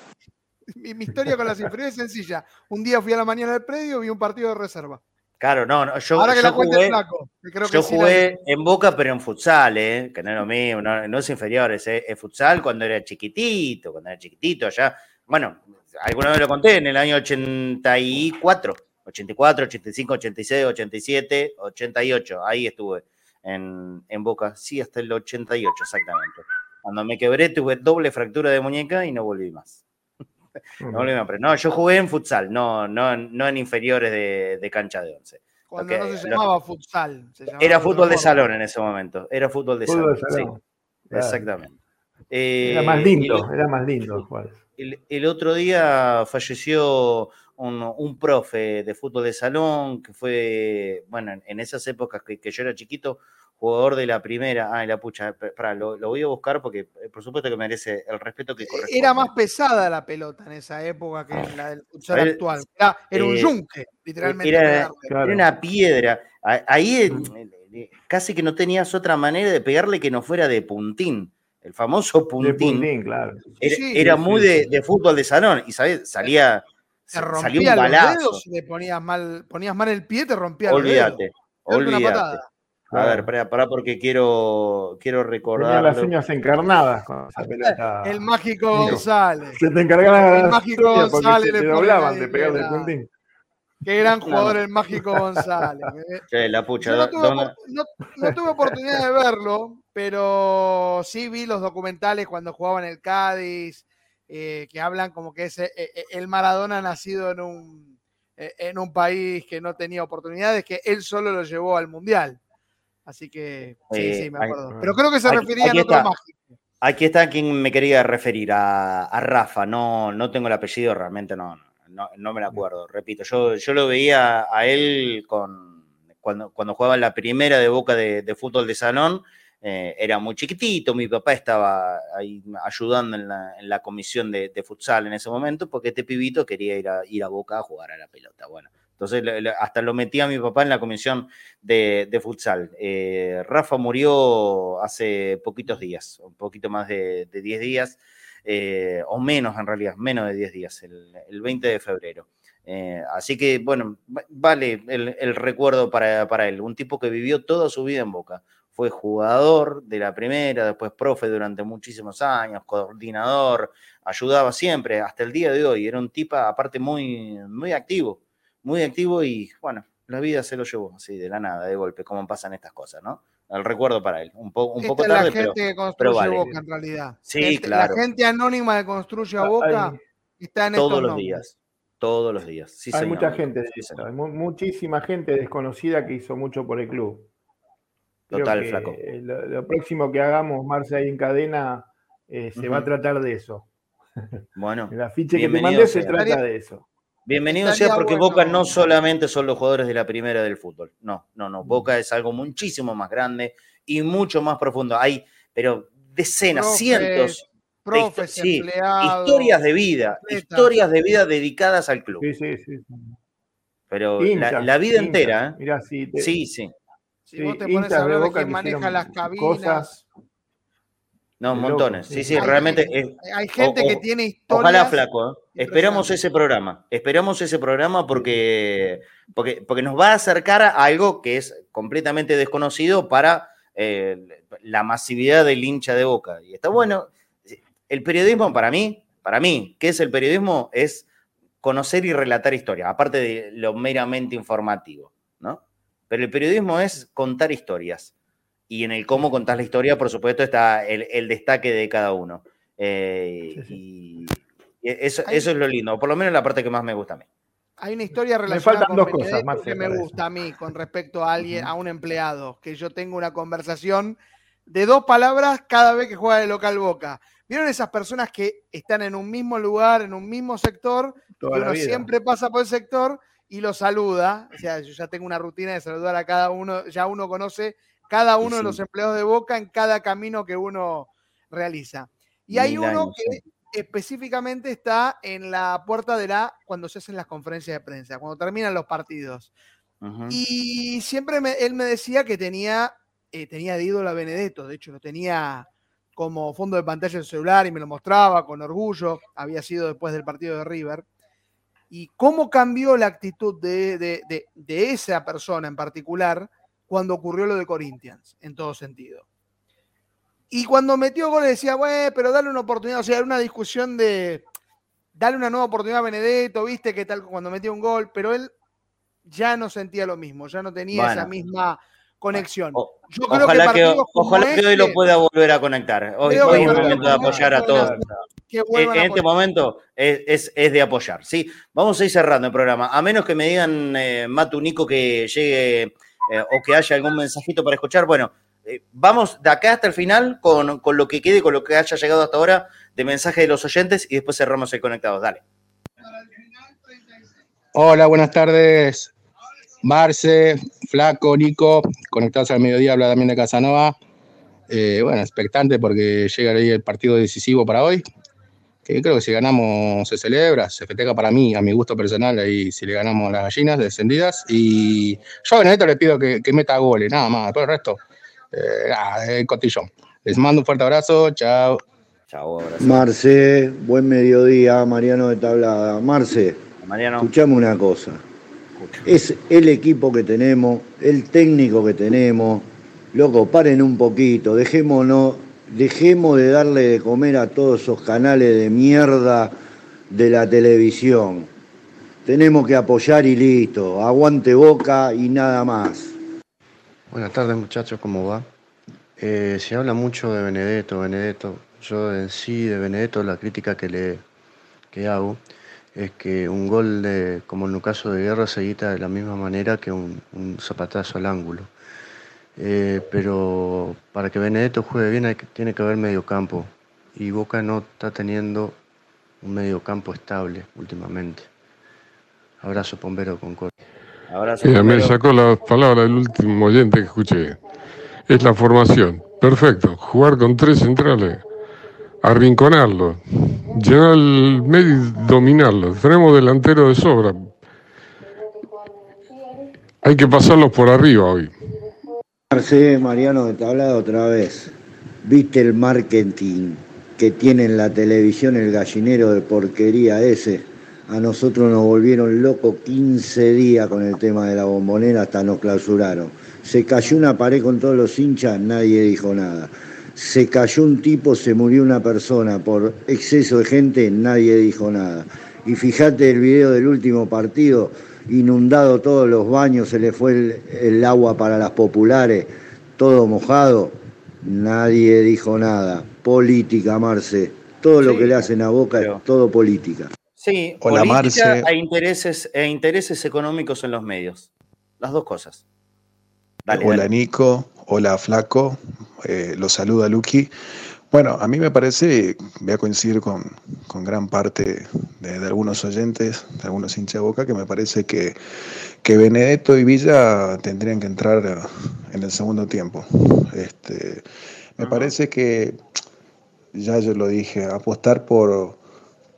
[SPEAKER 3] Mi, historia con las inferiores es sencilla. Un día fui a la mañana al predio y vi un partido de reserva.
[SPEAKER 1] Claro, no, no yo,
[SPEAKER 3] Ahora que
[SPEAKER 1] yo
[SPEAKER 3] la
[SPEAKER 1] jugué,
[SPEAKER 3] flaco, creo
[SPEAKER 1] yo jugué en Boca, pero en futsal, ¿eh? que no es lo mismo, no, no es inferiores, ¿eh? es futsal cuando era chiquitito, cuando era chiquitito, allá, bueno, alguna vez lo conté, en el año 84, 84, 85, 86, 87, 88, ahí estuve en, en Boca, sí, hasta el 88 exactamente. Cuando me quebré tuve doble fractura de muñeca y no volví más. No más. Pero no, yo jugué en futsal, no, no, no en inferiores de, de cancha de once.
[SPEAKER 3] Cuando no se llamaba futsal. Se llamaba
[SPEAKER 1] era fútbol de salón en ese momento. Era fútbol de fútbol salón. De salón. Sí, claro. exactamente.
[SPEAKER 2] Eh, era más lindo, el, era más lindo.
[SPEAKER 1] El, el, otro día falleció un, un, profe de fútbol de salón que fue, bueno, en esas épocas que, que yo era chiquito, jugador de la primera. Ay, la pucha, para, lo, lo, voy a buscar porque eh, por supuesto que merece el respeto que corresponde.
[SPEAKER 3] Era más pesada la pelota en esa época que en la del futsal actual. Era, era un
[SPEAKER 1] eh,
[SPEAKER 3] yunque, literalmente.
[SPEAKER 1] Era, era, una piedra. Ahí eh, casi que no tenías otra manera de pegarle que no fuera de puntín. El famoso puntín.
[SPEAKER 2] puntín claro.
[SPEAKER 1] Era, sí, era sí, muy sí. De, de, fútbol de salón. Y ¿sabes? salía.
[SPEAKER 3] Te rompía un balazo. los dedos, le ponías mal, ponías mal el pie, te rompía
[SPEAKER 1] olvídate,
[SPEAKER 3] el dedo.
[SPEAKER 1] Olvídate. A ver, pará, pará, porque quiero, quiero recordar.
[SPEAKER 2] Tenía las uñas encarnadas con esa pelota.
[SPEAKER 3] El mágico González.
[SPEAKER 2] Se te encargaban
[SPEAKER 3] El mágico González.
[SPEAKER 2] Se te doblaban de pegar del puntín.
[SPEAKER 3] Qué gran jugador el mágico González.
[SPEAKER 1] Sí, la pucha.
[SPEAKER 3] Yo no, tuve, no, no, tuve, oportunidad de verlo, pero sí vi los documentales cuando jugaba en el Cádiz, eh, que hablan como que ese, eh, el Maradona nacido en un, eh, en un país que no tenía oportunidades, que él solo lo llevó al Mundial. Así que sí,
[SPEAKER 1] Eh,
[SPEAKER 3] sí, me acuerdo. Pero creo que se
[SPEAKER 1] aquí-
[SPEAKER 3] refería a otro mágico.
[SPEAKER 1] Aquí está quien me quería referir, a, a Rafa. No, no tengo el apellido, realmente no, no, no me lo acuerdo. Repito, yo, yo lo veía a él con, cuando, cuando jugaba en la primera de Boca de, de fútbol de salón. Eh, era muy chiquitito, mi papá estaba ahí ayudando en la, en la comisión de, de futsal en ese momento, porque este pibito quería ir a, ir a Boca a jugar a la pelota. Bueno, entonces hasta lo metía mi papá en la comisión de, de futsal. Eh, Rafa murió hace poquitos días, un poquito más de, de 10 días, eh, o menos en realidad, menos de 10 días, el, el 20 de febrero. Eh, así que, bueno, va- vale el, el recuerdo para, para él. Un tipo que vivió toda su vida en Boca. Fue jugador de la primera, después profe durante muchísimos años, coordinador, ayudaba siempre, hasta el día de hoy. Era un tipo, aparte, muy, muy activo, muy activo y, bueno, la vida se lo llevó así, de la nada, de golpe, como pasan estas cosas, ¿no? El recuerdo para él. Un, po- un
[SPEAKER 3] Esta
[SPEAKER 1] poco
[SPEAKER 3] es
[SPEAKER 1] tarde,
[SPEAKER 3] la gente
[SPEAKER 1] pero,
[SPEAKER 3] que construye
[SPEAKER 1] pero vale.
[SPEAKER 3] Boca en realidad.
[SPEAKER 1] Sí, claro.
[SPEAKER 3] La gente anónima que construye a Boca
[SPEAKER 2] Hay-
[SPEAKER 3] está en
[SPEAKER 1] Todos
[SPEAKER 3] estos
[SPEAKER 1] los
[SPEAKER 3] nombres.
[SPEAKER 1] días. Todos los días. Sí,
[SPEAKER 2] hay
[SPEAKER 1] señor.
[SPEAKER 2] mucha gente,
[SPEAKER 1] Sí,
[SPEAKER 2] eso,
[SPEAKER 1] señor.
[SPEAKER 2] hay mu- muchísima gente desconocida que hizo mucho por el club. Creo
[SPEAKER 1] Total,
[SPEAKER 2] que
[SPEAKER 1] flaco.
[SPEAKER 2] Lo, lo próximo que hagamos, Marce, ahí en cadena, eh, se va a tratar de eso.
[SPEAKER 1] Bueno,
[SPEAKER 2] El afiche que te
[SPEAKER 1] bienvenido
[SPEAKER 2] mandé se trata de eso.
[SPEAKER 1] Bienvenido
[SPEAKER 3] Estaría
[SPEAKER 1] sea porque
[SPEAKER 3] bueno.
[SPEAKER 1] Boca no solamente son los jugadores de la primera del fútbol. No, no, no. Boca es algo muchísimo más grande y mucho más profundo. Hay, pero decenas,
[SPEAKER 3] Profes,
[SPEAKER 1] cientos de
[SPEAKER 3] profes,
[SPEAKER 1] histo- sí,
[SPEAKER 3] empleados,
[SPEAKER 1] historias de vida, historias de vida dedicadas al club.
[SPEAKER 2] Sí, sí, sí.
[SPEAKER 1] Pero la, vida
[SPEAKER 2] hinchas.
[SPEAKER 1] entera, ¿eh?
[SPEAKER 2] Mirá, si te-
[SPEAKER 1] Sí, sí.
[SPEAKER 3] Si
[SPEAKER 2] sí,
[SPEAKER 3] vos te pones a hablar de
[SPEAKER 2] Boca
[SPEAKER 3] quién
[SPEAKER 2] que
[SPEAKER 3] maneja las cabinas,
[SPEAKER 2] cosas.
[SPEAKER 1] No, montones. Sí,
[SPEAKER 2] sí.
[SPEAKER 3] Hay-
[SPEAKER 1] realmente. es-
[SPEAKER 3] hay gente
[SPEAKER 1] o-
[SPEAKER 3] que tiene historias.
[SPEAKER 1] Ojalá, flaco. ¿eh? Esperamos ese programa. Esperamos ese programa porque, porque, porque nos va a acercar a algo que es completamente desconocido para eh, la masividad del hincha de boca. Y está bueno. El periodismo, para mí, para mí, ¿qué es el periodismo? Es conocer y relatar historias, aparte de lo meramente informativo, ¿no? Pero el periodismo es contar historias. Y en el cómo contás la historia, por supuesto, está el, el destaque de cada uno. Eh, Y y eso, eso es lo lindo, por lo menos la parte que más me gusta a mí.
[SPEAKER 3] Hay una historia relacionada
[SPEAKER 2] faltan
[SPEAKER 3] con
[SPEAKER 2] dos cosas, Marce,
[SPEAKER 3] que me gusta a mí con respecto a alguien, a un empleado, que yo tengo una conversación de dos palabras cada vez que juega de local Boca. ¿Vieron esas personas que están en un mismo lugar, en un mismo sector,
[SPEAKER 2] Toda
[SPEAKER 3] y
[SPEAKER 2] la
[SPEAKER 3] uno
[SPEAKER 2] vida.
[SPEAKER 3] siempre pasa por el sector y lo saluda? O sea, yo ya tengo una rutina de saludar a cada uno, ya uno conoce cada uno de
[SPEAKER 1] sí.
[SPEAKER 3] los empleados de Boca en cada camino que uno realiza. Y hay uno
[SPEAKER 1] años,
[SPEAKER 3] que específicamente está en la puerta de la cuando se hacen las conferencias de prensa, cuando terminan los partidos. Y siempre me- él me decía que tenía eh, tenía de ídolo a Benedetto, de hecho lo tenía como fondo de pantalla del celular y me lo mostraba con orgullo, había sido después del partido de River. Y cómo cambió la actitud de, de esa persona en particular cuando ocurrió lo de Corinthians, en todo sentido. Y cuando metió goles decía, bueno, pero dale una oportunidad, o sea, era una discusión de darle una nueva oportunidad a Benedetto, viste que tal cuando metió un gol, pero él ya no sentía lo mismo, ya no tenía esa misma conexión.
[SPEAKER 1] Yo creo ojalá que, ojalá que hoy lo pueda volver a conectar. Hoy, es el momento de apoyar a todos. En este momento es, es, de apoyar. Sí, vamos a ir cerrando el programa. A menos que me digan, eh, Matu, Nico, que llegue eh, o que haya algún mensajito para escuchar. Bueno, eh, vamos de acá hasta el final con, con, lo que quede, con lo que haya llegado hasta ahora de mensaje de los oyentes y después cerramos el conectado. Dale.
[SPEAKER 22] Hola, buenas tardes. Marce, Flaco, Nico, conectados al mediodía, habla también de Casanova. Eh, bueno, expectante porque llega ahí el partido decisivo para hoy. Que creo que si ganamos se celebra, se festeja para mí, a mi gusto personal, ahí si le ganamos las gallinas descendidas. Y yo a Benedetto le pido que, que meta goles, nada más, todo el resto, eh, el cotillón. Les mando un fuerte abrazo, chao.
[SPEAKER 23] Marce, buen mediodía, Mariano de Tablada. Marce, Mariano. escuchame una cosa. Es el equipo que tenemos, el técnico que tenemos. Loco, paren un poquito, dejémonos, dejemos de darle de comer a todos esos canales de mierda de la televisión. Tenemos que apoyar y listo. Aguante boca y nada más.
[SPEAKER 24] Buenas tardes muchachos, ¿cómo va? Eh, se habla mucho de Benedetto, Benedetto. Yo en sí de Benedetto la crítica que le que hago es que un gol de, como en el caso de Guerra se quita de la misma manera que un, zapatazo al ángulo. Eh, pero para que Benedetto juegue bien tiene que haber medio campo y Boca no está teniendo un medio campo estable últimamente. Abrazo Pombero con.
[SPEAKER 18] Abrazo, me sacó la palabra del último oyente que escuché. Es la formación. Perfecto. Jugar con tres centrales arrinconarlo, llenar el medio y. Tenemos delantero de sobra. Hay que pasarlos por arriba hoy.
[SPEAKER 23] Marcelo Mariano, te hablado otra vez. ¿Viste el marketing que tiene en la televisión el gallinero de porquería ese? A nosotros nos volvieron locos 15 días con el tema de la bombonera hasta nos clausuraron. Se cayó una pared con todos los hinchas, nadie dijo nada se cayó un tipo, se murió una persona por exceso de gente, nadie dijo nada. Y fíjate el video del último partido, inundado todos los baños, se le fue el, agua para las populares, todo mojado, nadie dijo nada. Política, Marce. Todo lo que le hacen a Boca es todo política.
[SPEAKER 1] Sí, Hola, política e intereses, e intereses económicos en los medios. Las dos cosas.
[SPEAKER 25] Hola Nico, hola Flaco, eh, lo saluda Lucky. Bueno, a mí me parece, voy a coincidir con, gran parte de, algunos oyentes, de algunos hinchas de boca, que me parece que, que Benedetto y Villa tendrían que entrar en el segundo tiempo. Este, me parece que, ya yo lo dije, apostar por,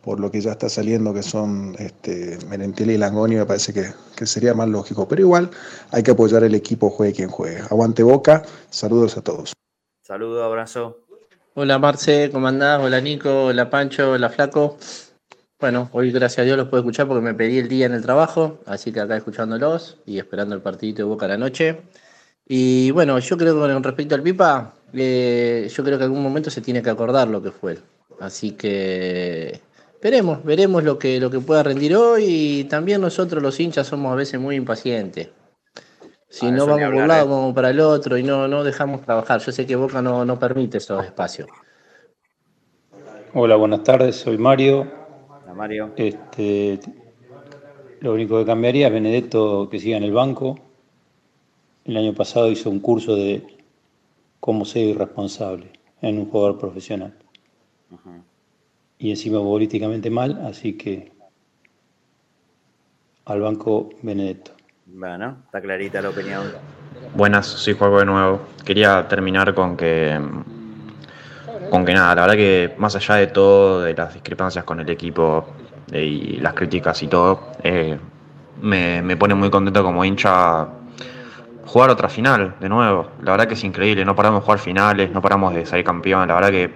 [SPEAKER 25] por lo que ya está saliendo, que son este, Merentiel y Langoni, me parece que, sería más lógico. Pero igual hay que apoyar el equipo, juegue quien juegue. Aguante Boca, saludos a todos.
[SPEAKER 1] Saludos, abrazo.
[SPEAKER 26] Hola Marce, ¿cómo andás? Hola Nico, hola Pancho, hola Flaco. Bueno, hoy gracias a Dios los puedo escuchar porque me pedí el día en el trabajo, así que acá escuchándolos y esperando el partidito de Boca a la noche. Y bueno, yo creo que con respecto al Pipa, eh, yo creo que en algún momento se tiene que acordar lo que fue. Así que Veremos, veremos lo que, lo que pueda rendir hoy y también nosotros los hinchas somos a veces muy impacientes. Si ah, no vamos por un lado, ¿eh? vamos para el otro y no, no dejamos trabajar. Yo sé que Boca no, no permite esos espacios.
[SPEAKER 27] Hola, buenas tardes, soy Mario.
[SPEAKER 1] Hola, Mario.
[SPEAKER 27] Este, lo único que cambiaría es Benedetto que siga en el banco. El año pasado hizo un curso de cómo ser irresponsable en un jugador profesional y encima políticamente mal, así que al banco Benedetto.
[SPEAKER 1] Bueno, está clarita la opinión.
[SPEAKER 9] Buenas, soy Juego de nuevo. Quería terminar con que con que nada, la verdad que más allá de todo, de las discrepancias con el equipo y las críticas y todo, eh, me, me, pone muy contento como hincha jugar otra final de nuevo. La verdad que es increíble, no paramos de jugar finales, no paramos de salir campeón. La verdad que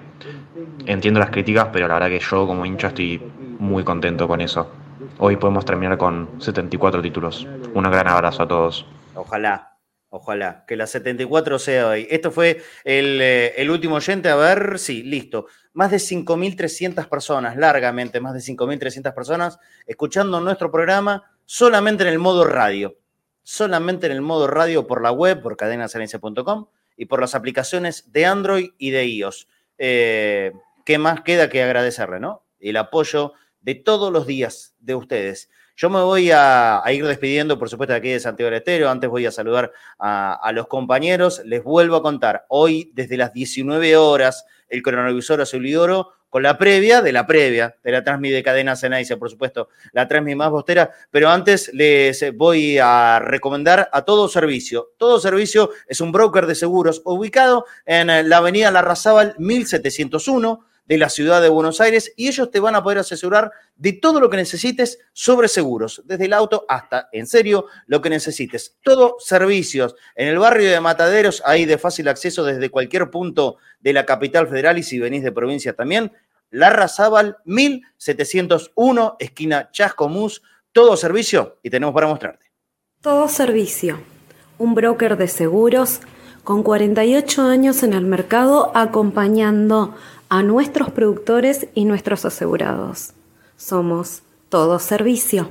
[SPEAKER 9] entiendo las críticas, pero la verdad que yo como hincha estoy muy contento con eso. Hoy podemos terminar con 74 títulos. Un gran abrazo a todos.
[SPEAKER 1] Ojalá, ojalá, que la 74 sea hoy. Esto fue el, eh, el último oyente, a ver, sí, listo. Más de 5.300 personas, largamente más de 5.300 personas, escuchando nuestro programa solamente en el modo radio solamente en el modo radio por la web, por cadenasalencia.com y por las aplicaciones de Android y de iOS. Eh, ¿Qué más queda que agradecerle, no? El apoyo de todos los días de ustedes. Yo me voy a, ir despidiendo, por supuesto, de aquí de Santiago del Estero. Antes voy a saludar a, los compañeros. Les vuelvo a contar, hoy desde las 19 horas, el cronovisor Azulidoro con la previa de la previa, de la Transmi de Cadena Cenaice, por supuesto, la Transmi más bostera, pero antes les voy a recomendar a Todo Servicio. Todo Servicio es un broker de seguros ubicado en la avenida Larrazábal 1701, de la ciudad de Buenos Aires y ellos te van a poder asesorar de todo lo que necesites sobre seguros, desde el auto hasta, en serio, lo que necesites. Todo servicios en el barrio de Mataderos, ahí de fácil acceso desde cualquier punto de la capital federal y si venís de provincia también. Larra Zabal 1701, esquina Chascomús, todo servicio y tenemos para mostrarte.
[SPEAKER 28] Todo servicio, un broker de seguros con 48 años en el mercado acompañando a nuestros productores y nuestros asegurados. Somos Todo Servicio,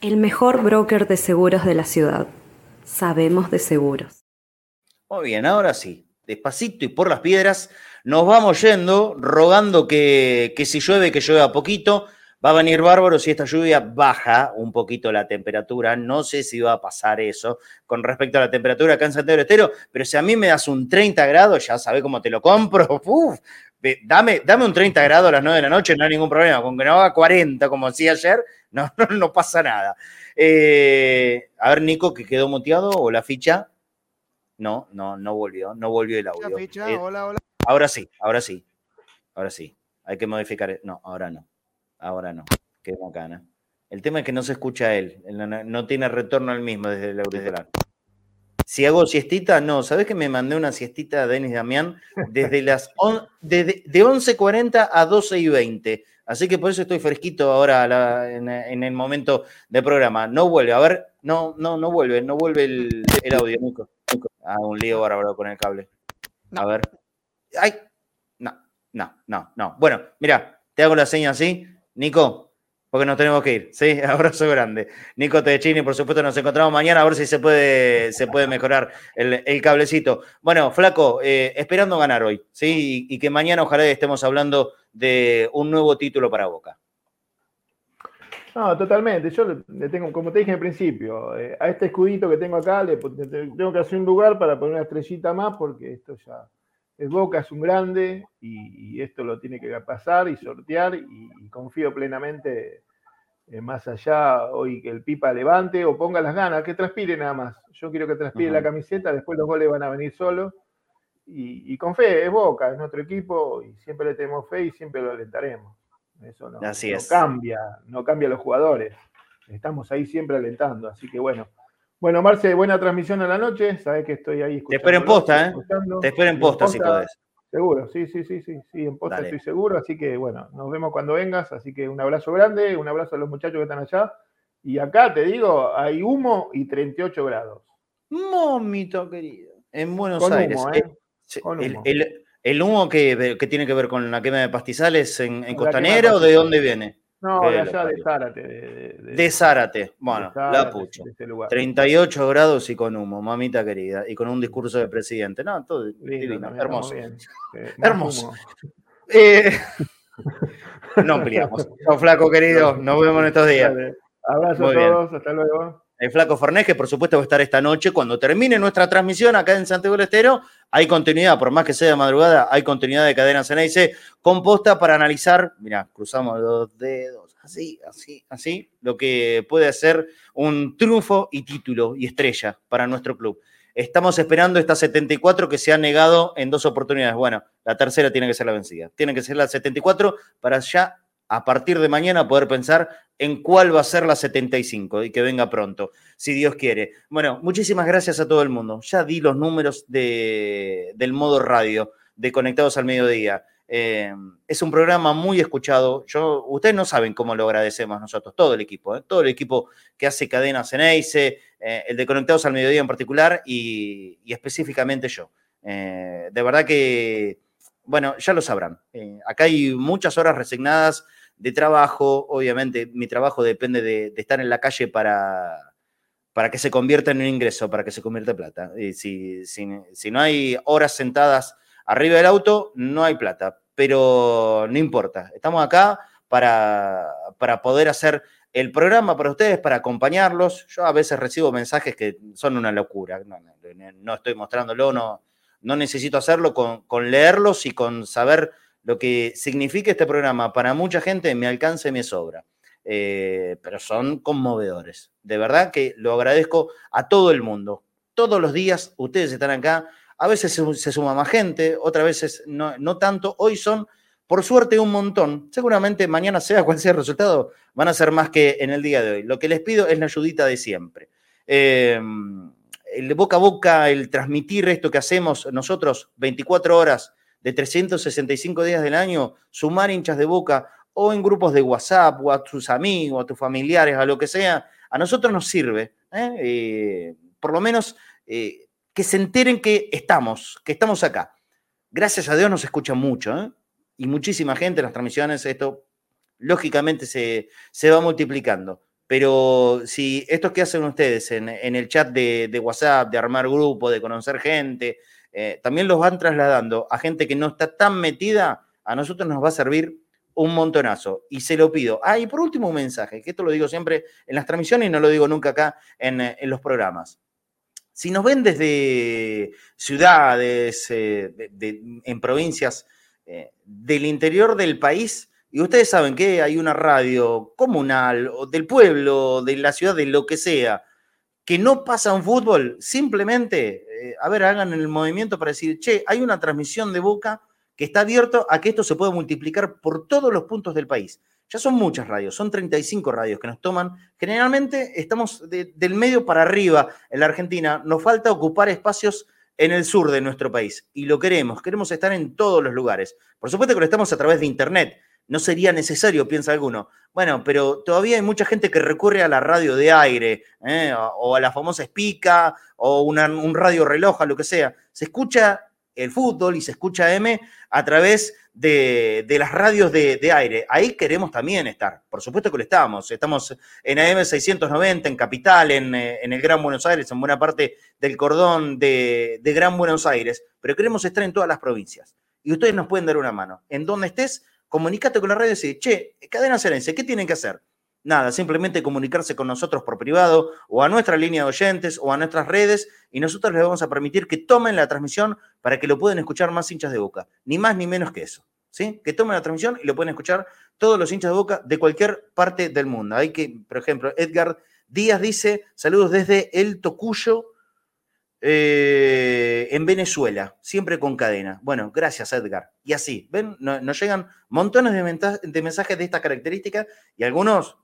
[SPEAKER 28] el mejor broker de seguros de la ciudad. Sabemos de seguros.
[SPEAKER 1] Muy bien, ahora sí, despacito y por las piedras, nos vamos yendo, rogando que, que si llueve, que llueva poquito. Va a venir bárbaro si esta lluvia baja un poquito la temperatura. No sé si va a pasar eso con respecto a la temperatura acá en Santiago Estero, pero si a mí me das un 30 grados, ya sabes cómo te lo compro. Uf, dame, dame un 30 grados a las 9 de la noche, no hay ningún problema. Con que no haga 40, como decía ayer, no, no, pasa nada. Eh, a ver, Nico, que quedó muteado o la ficha. No, no, no volvió, no volvió el audio.
[SPEAKER 3] Ficha, eh, hola, hola.
[SPEAKER 1] Ahora sí, ahora sí, ahora sí. Hay que modificar. No, ahora no. Ahora no. Qué bacana. El tema es que no se escucha a él. No, tiene retorno al mismo desde el auricular. Si hago siestita, no. ¿Sabes que me mandé una siestita a Denis Damián desde las de, de 11.40 a 12.20? Así que por eso estoy fresquito ahora en, el momento de programa. No vuelve, a ver, no, no, no vuelve, no vuelve el, audio, Nico. Ah, un lío bárbaro con el cable. A ver. Ay, no, no, no, no. Bueno, mira, te hago la seña así. Nico, porque nos tenemos que ir. Sí, abrazo grande. Nico Tedechini, por supuesto, nos encontramos mañana a ver si se puede, se puede mejorar el, cablecito. Bueno, Flaco, eh, esperando ganar hoy, ¿sí? Y, que mañana ojalá estemos hablando de un nuevo título para Boca.
[SPEAKER 2] No, totalmente. Yo le tengo, como te dije al principio, eh, a este escudito que tengo acá, le, tengo que hacer un lugar para poner una estrellita más, porque esto ya es Boca, es un grande y, esto lo tiene que pasar y sortear y, confío plenamente eh, más allá hoy que el Pipa levante o ponga las ganas, que transpire nada más. Yo quiero que transpire la camiseta, después los goles van a venir solos y, con fe, es Boca, es nuestro equipo y siempre le tenemos fe y siempre lo alentaremos. Eso no,
[SPEAKER 1] Así
[SPEAKER 2] no cambia, no cambia los jugadores. Estamos ahí siempre alentando, así que bueno, bueno, Marce, buena transmisión a la noche. Sabes que estoy ahí
[SPEAKER 1] escuchando. Te espero en posta, ¿eh? Te espero en posta, si podés.
[SPEAKER 2] Seguro, sí, sí, sí, sí, sí, en posta estoy seguro. Así que bueno, nos vemos cuando vengas. Así que un abrazo grande, un abrazo a los muchachos que están allá. Y acá te digo, hay humo y 38 grados.
[SPEAKER 1] Momito querido. En Buenos Aires. ¿eh? El, el, humo que, que, tiene que ver con la quema de pastizales en, en Costanera o de dónde viene?
[SPEAKER 2] No, de allá de Zárate. De,
[SPEAKER 1] Zárate, bueno, la pucha. 38 grados y con humo, mamita querida, y con un discurso de presidente. No, todo divino, hermoso. hermoso. Eh, no ampliamos. flaco querido, nos vemos en estos días.
[SPEAKER 2] Abrazo a todos, hasta luego.
[SPEAKER 1] El Flaco Farnés, que por supuesto va a estar esta noche cuando termine nuestra transmisión acá en Santiago del Estero. Hay continuidad, por más que sea de madrugada, hay continuidad de Cadena Ceneice composta para analizar, mira, cruzamos los dedos, así, así, así, lo que puede ser un triunfo y título y estrella para nuestro club. Estamos esperando esta 74 que se ha negado en dos oportunidades. Bueno, la tercera tiene que ser la vencida. Tiene que ser la 74 para ya a partir de mañana poder pensar en cuál va a ser la 75 y que venga pronto, si Dios quiere. Bueno, muchísimas gracias a todo el mundo. Ya di los números de, del modo radio de Conectados al Mediodía. Eh, es un programa muy escuchado. Yo, ustedes no saben cómo lo agradecemos nosotros, todo el equipo, ¿eh? todo el equipo que hace cadenas en EICE, eh, el de Conectados al Mediodía en particular y, específicamente yo. de verdad que, bueno, ya lo sabrán. acá hay muchas horas resignadas de trabajo. Obviamente, mi trabajo depende de, estar en la calle para, para que se convierta en un ingreso, para que se convierta en plata. Y si, si no hay horas sentadas arriba del auto, no hay plata, pero no importa. Estamos acá para, para poder hacer el programa para ustedes, para acompañarlos. Yo a veces recibo mensajes que son una locura. No, estoy mostrándolo, no, no necesito hacerlo con, con, leerlos y con saber lo que significa este programa. Para mucha gente me alcanza y me sobra. Eh, pero son conmovedores. De verdad que lo agradezco a todo el mundo. Todos los días ustedes están acá a veces se, suma más gente, otras veces no, tanto. Hoy son, por suerte, un montón. Seguramente mañana, sea cual sea el resultado, van a ser más que en el día de hoy. Lo que les pido es la ayudita de siempre. Eh, el boca a boca, el transmitir esto que hacemos nosotros 24 horas de 365 días del año, sumar hinchas de boca o en grupos de WhatsApp o a tus amigos, a tus familiares, a lo que sea, a nosotros nos sirve. ¿eh? Eh, por lo menos que se enteren que estamos, que estamos acá. Gracias a Dios nos escucha mucho, ¿eh? y muchísima gente en las transmisiones, esto lógicamente se, va multiplicando. Pero si esto que hacen ustedes en, el chat de, WhatsApp, de armar grupo, de conocer gente, eh, también los van trasladando a gente que no está tan metida, a nosotros nos va a servir un montonazo. Y se lo pido. Ah, y por último un mensaje, que esto lo digo siempre en las transmisiones y no lo digo nunca acá en, en los programas. Si nos ven desde ciudades, eh, en provincias eh, del interior del país, y ustedes saben que hay una radio comunal, o del pueblo, de la ciudad, de lo que sea, que no pasa un fútbol, simplemente, eh, a ver, hagan el movimiento para decir, che, hay una transmisión de Boca que está abierto a que esto se pueda multiplicar por todos los puntos del país. Ya son muchas radios, son 35 radios que nos toman. Generalmente estamos del medio para arriba en la Argentina. Nos falta ocupar espacios en el sur de nuestro país y lo queremos. Queremos estar en todos los lugares. Por supuesto que lo estamos a través de Internet. No sería necesario, piensa alguno. Bueno, pero todavía hay mucha gente que recurre a la radio de aire ¿eh? o a la famosa espica o un radio reloj, lo que sea. Se escucha el fútbol y se escucha M a través de, las radios de, aire. Ahí queremos también estar. Por supuesto que lo estamos. Estamos en AM 690, en Capital, en, eh, en el Gran Buenos Aires, en buena parte del cordón de, Gran Buenos Aires, pero queremos estar en todas las provincias. Y ustedes nos pueden dar una mano. En donde estés, comunícate con la radio y decir, che, cadena Serencia, ¿qué tienen que hacer? Nada, simplemente comunicarse con nosotros por privado o a nuestra línea de oyentes o a nuestras redes y nosotros les vamos a permitir que tomen la transmisión para que lo puedan escuchar más hinchas de boca. Ni más ni menos que eso. ¿sí? Que tomen la transmisión y lo pueden escuchar todos los hinchas de boca de cualquier parte del mundo. Hay que, por ejemplo, Edgar Díaz dice, saludos desde El Tocuyo, eh, en Venezuela, siempre con cadena. Bueno, gracias Edgar. Y así, ven, nos llegan montones de, mensajes de esta característica y algunos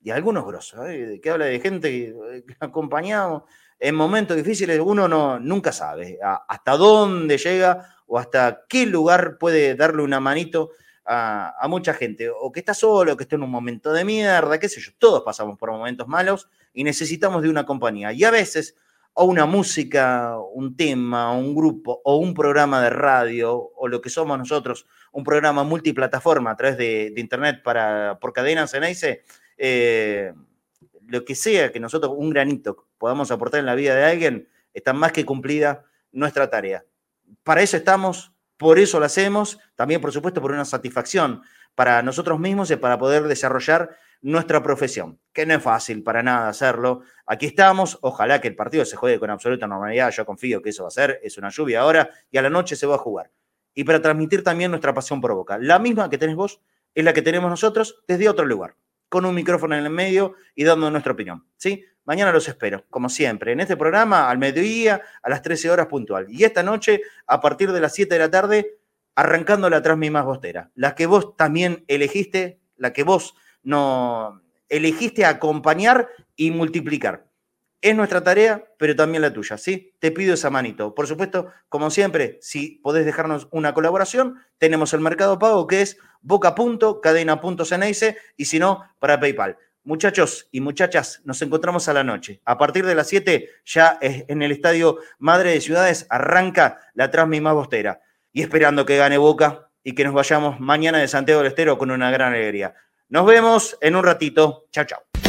[SPEAKER 1] y algunos grosos, ¿eh? que habla de gente que, acompañamos en momentos difíciles, uno no, nunca sabe hasta dónde llega o hasta qué lugar puede darle una manito a, a, mucha gente, o que está solo, que está en un momento de mierda, qué sé yo, todos pasamos por momentos malos y necesitamos de una compañía. Y a veces, o una música, un tema, un grupo, o un programa de radio, o lo que somos nosotros, un programa multiplataforma a través de, internet para, por cadenas en ICE, eh, lo que sea que nosotros, un granito, podamos aportar en la vida de alguien, está más que cumplida nuestra tarea. Para eso estamos, por eso lo hacemos, también por supuesto por una satisfacción para nosotros mismos y para poder desarrollar nuestra profesión, que no es fácil para nada hacerlo. Aquí estamos, ojalá que el partido se juegue con absoluta normalidad, yo confío que eso va a ser, es una lluvia ahora y a la noche se va a jugar. Y para transmitir también nuestra pasión por Boca. La misma que tenés vos es la que tenemos nosotros desde otro lugar con un micrófono en el medio y dando nuestra opinión. ¿sí? Mañana los espero, como siempre, en este programa al mediodía, a las 13 horas puntual. Y esta noche, a partir de las 7 de la tarde, arrancando la transmisión más bostera. La que vos también elegiste, la que vos no elegiste acompañar y multiplicar. Es nuestra tarea, pero también la tuya, ¿sí? Te pido esa manito. Por supuesto, como siempre, si podés dejarnos una colaboración, tenemos el Mercado Pago que es boca.cadena.ceneice y si no, para PayPal. Muchachos y muchachas, nos encontramos a la noche. A partir de las 7, ya en el Estadio Madre de Ciudades, arranca la Transmi bostera. Y esperando que gane Boca y que nos vayamos mañana de Santiago del Estero con una gran alegría. Nos vemos en un ratito. Chao, chao.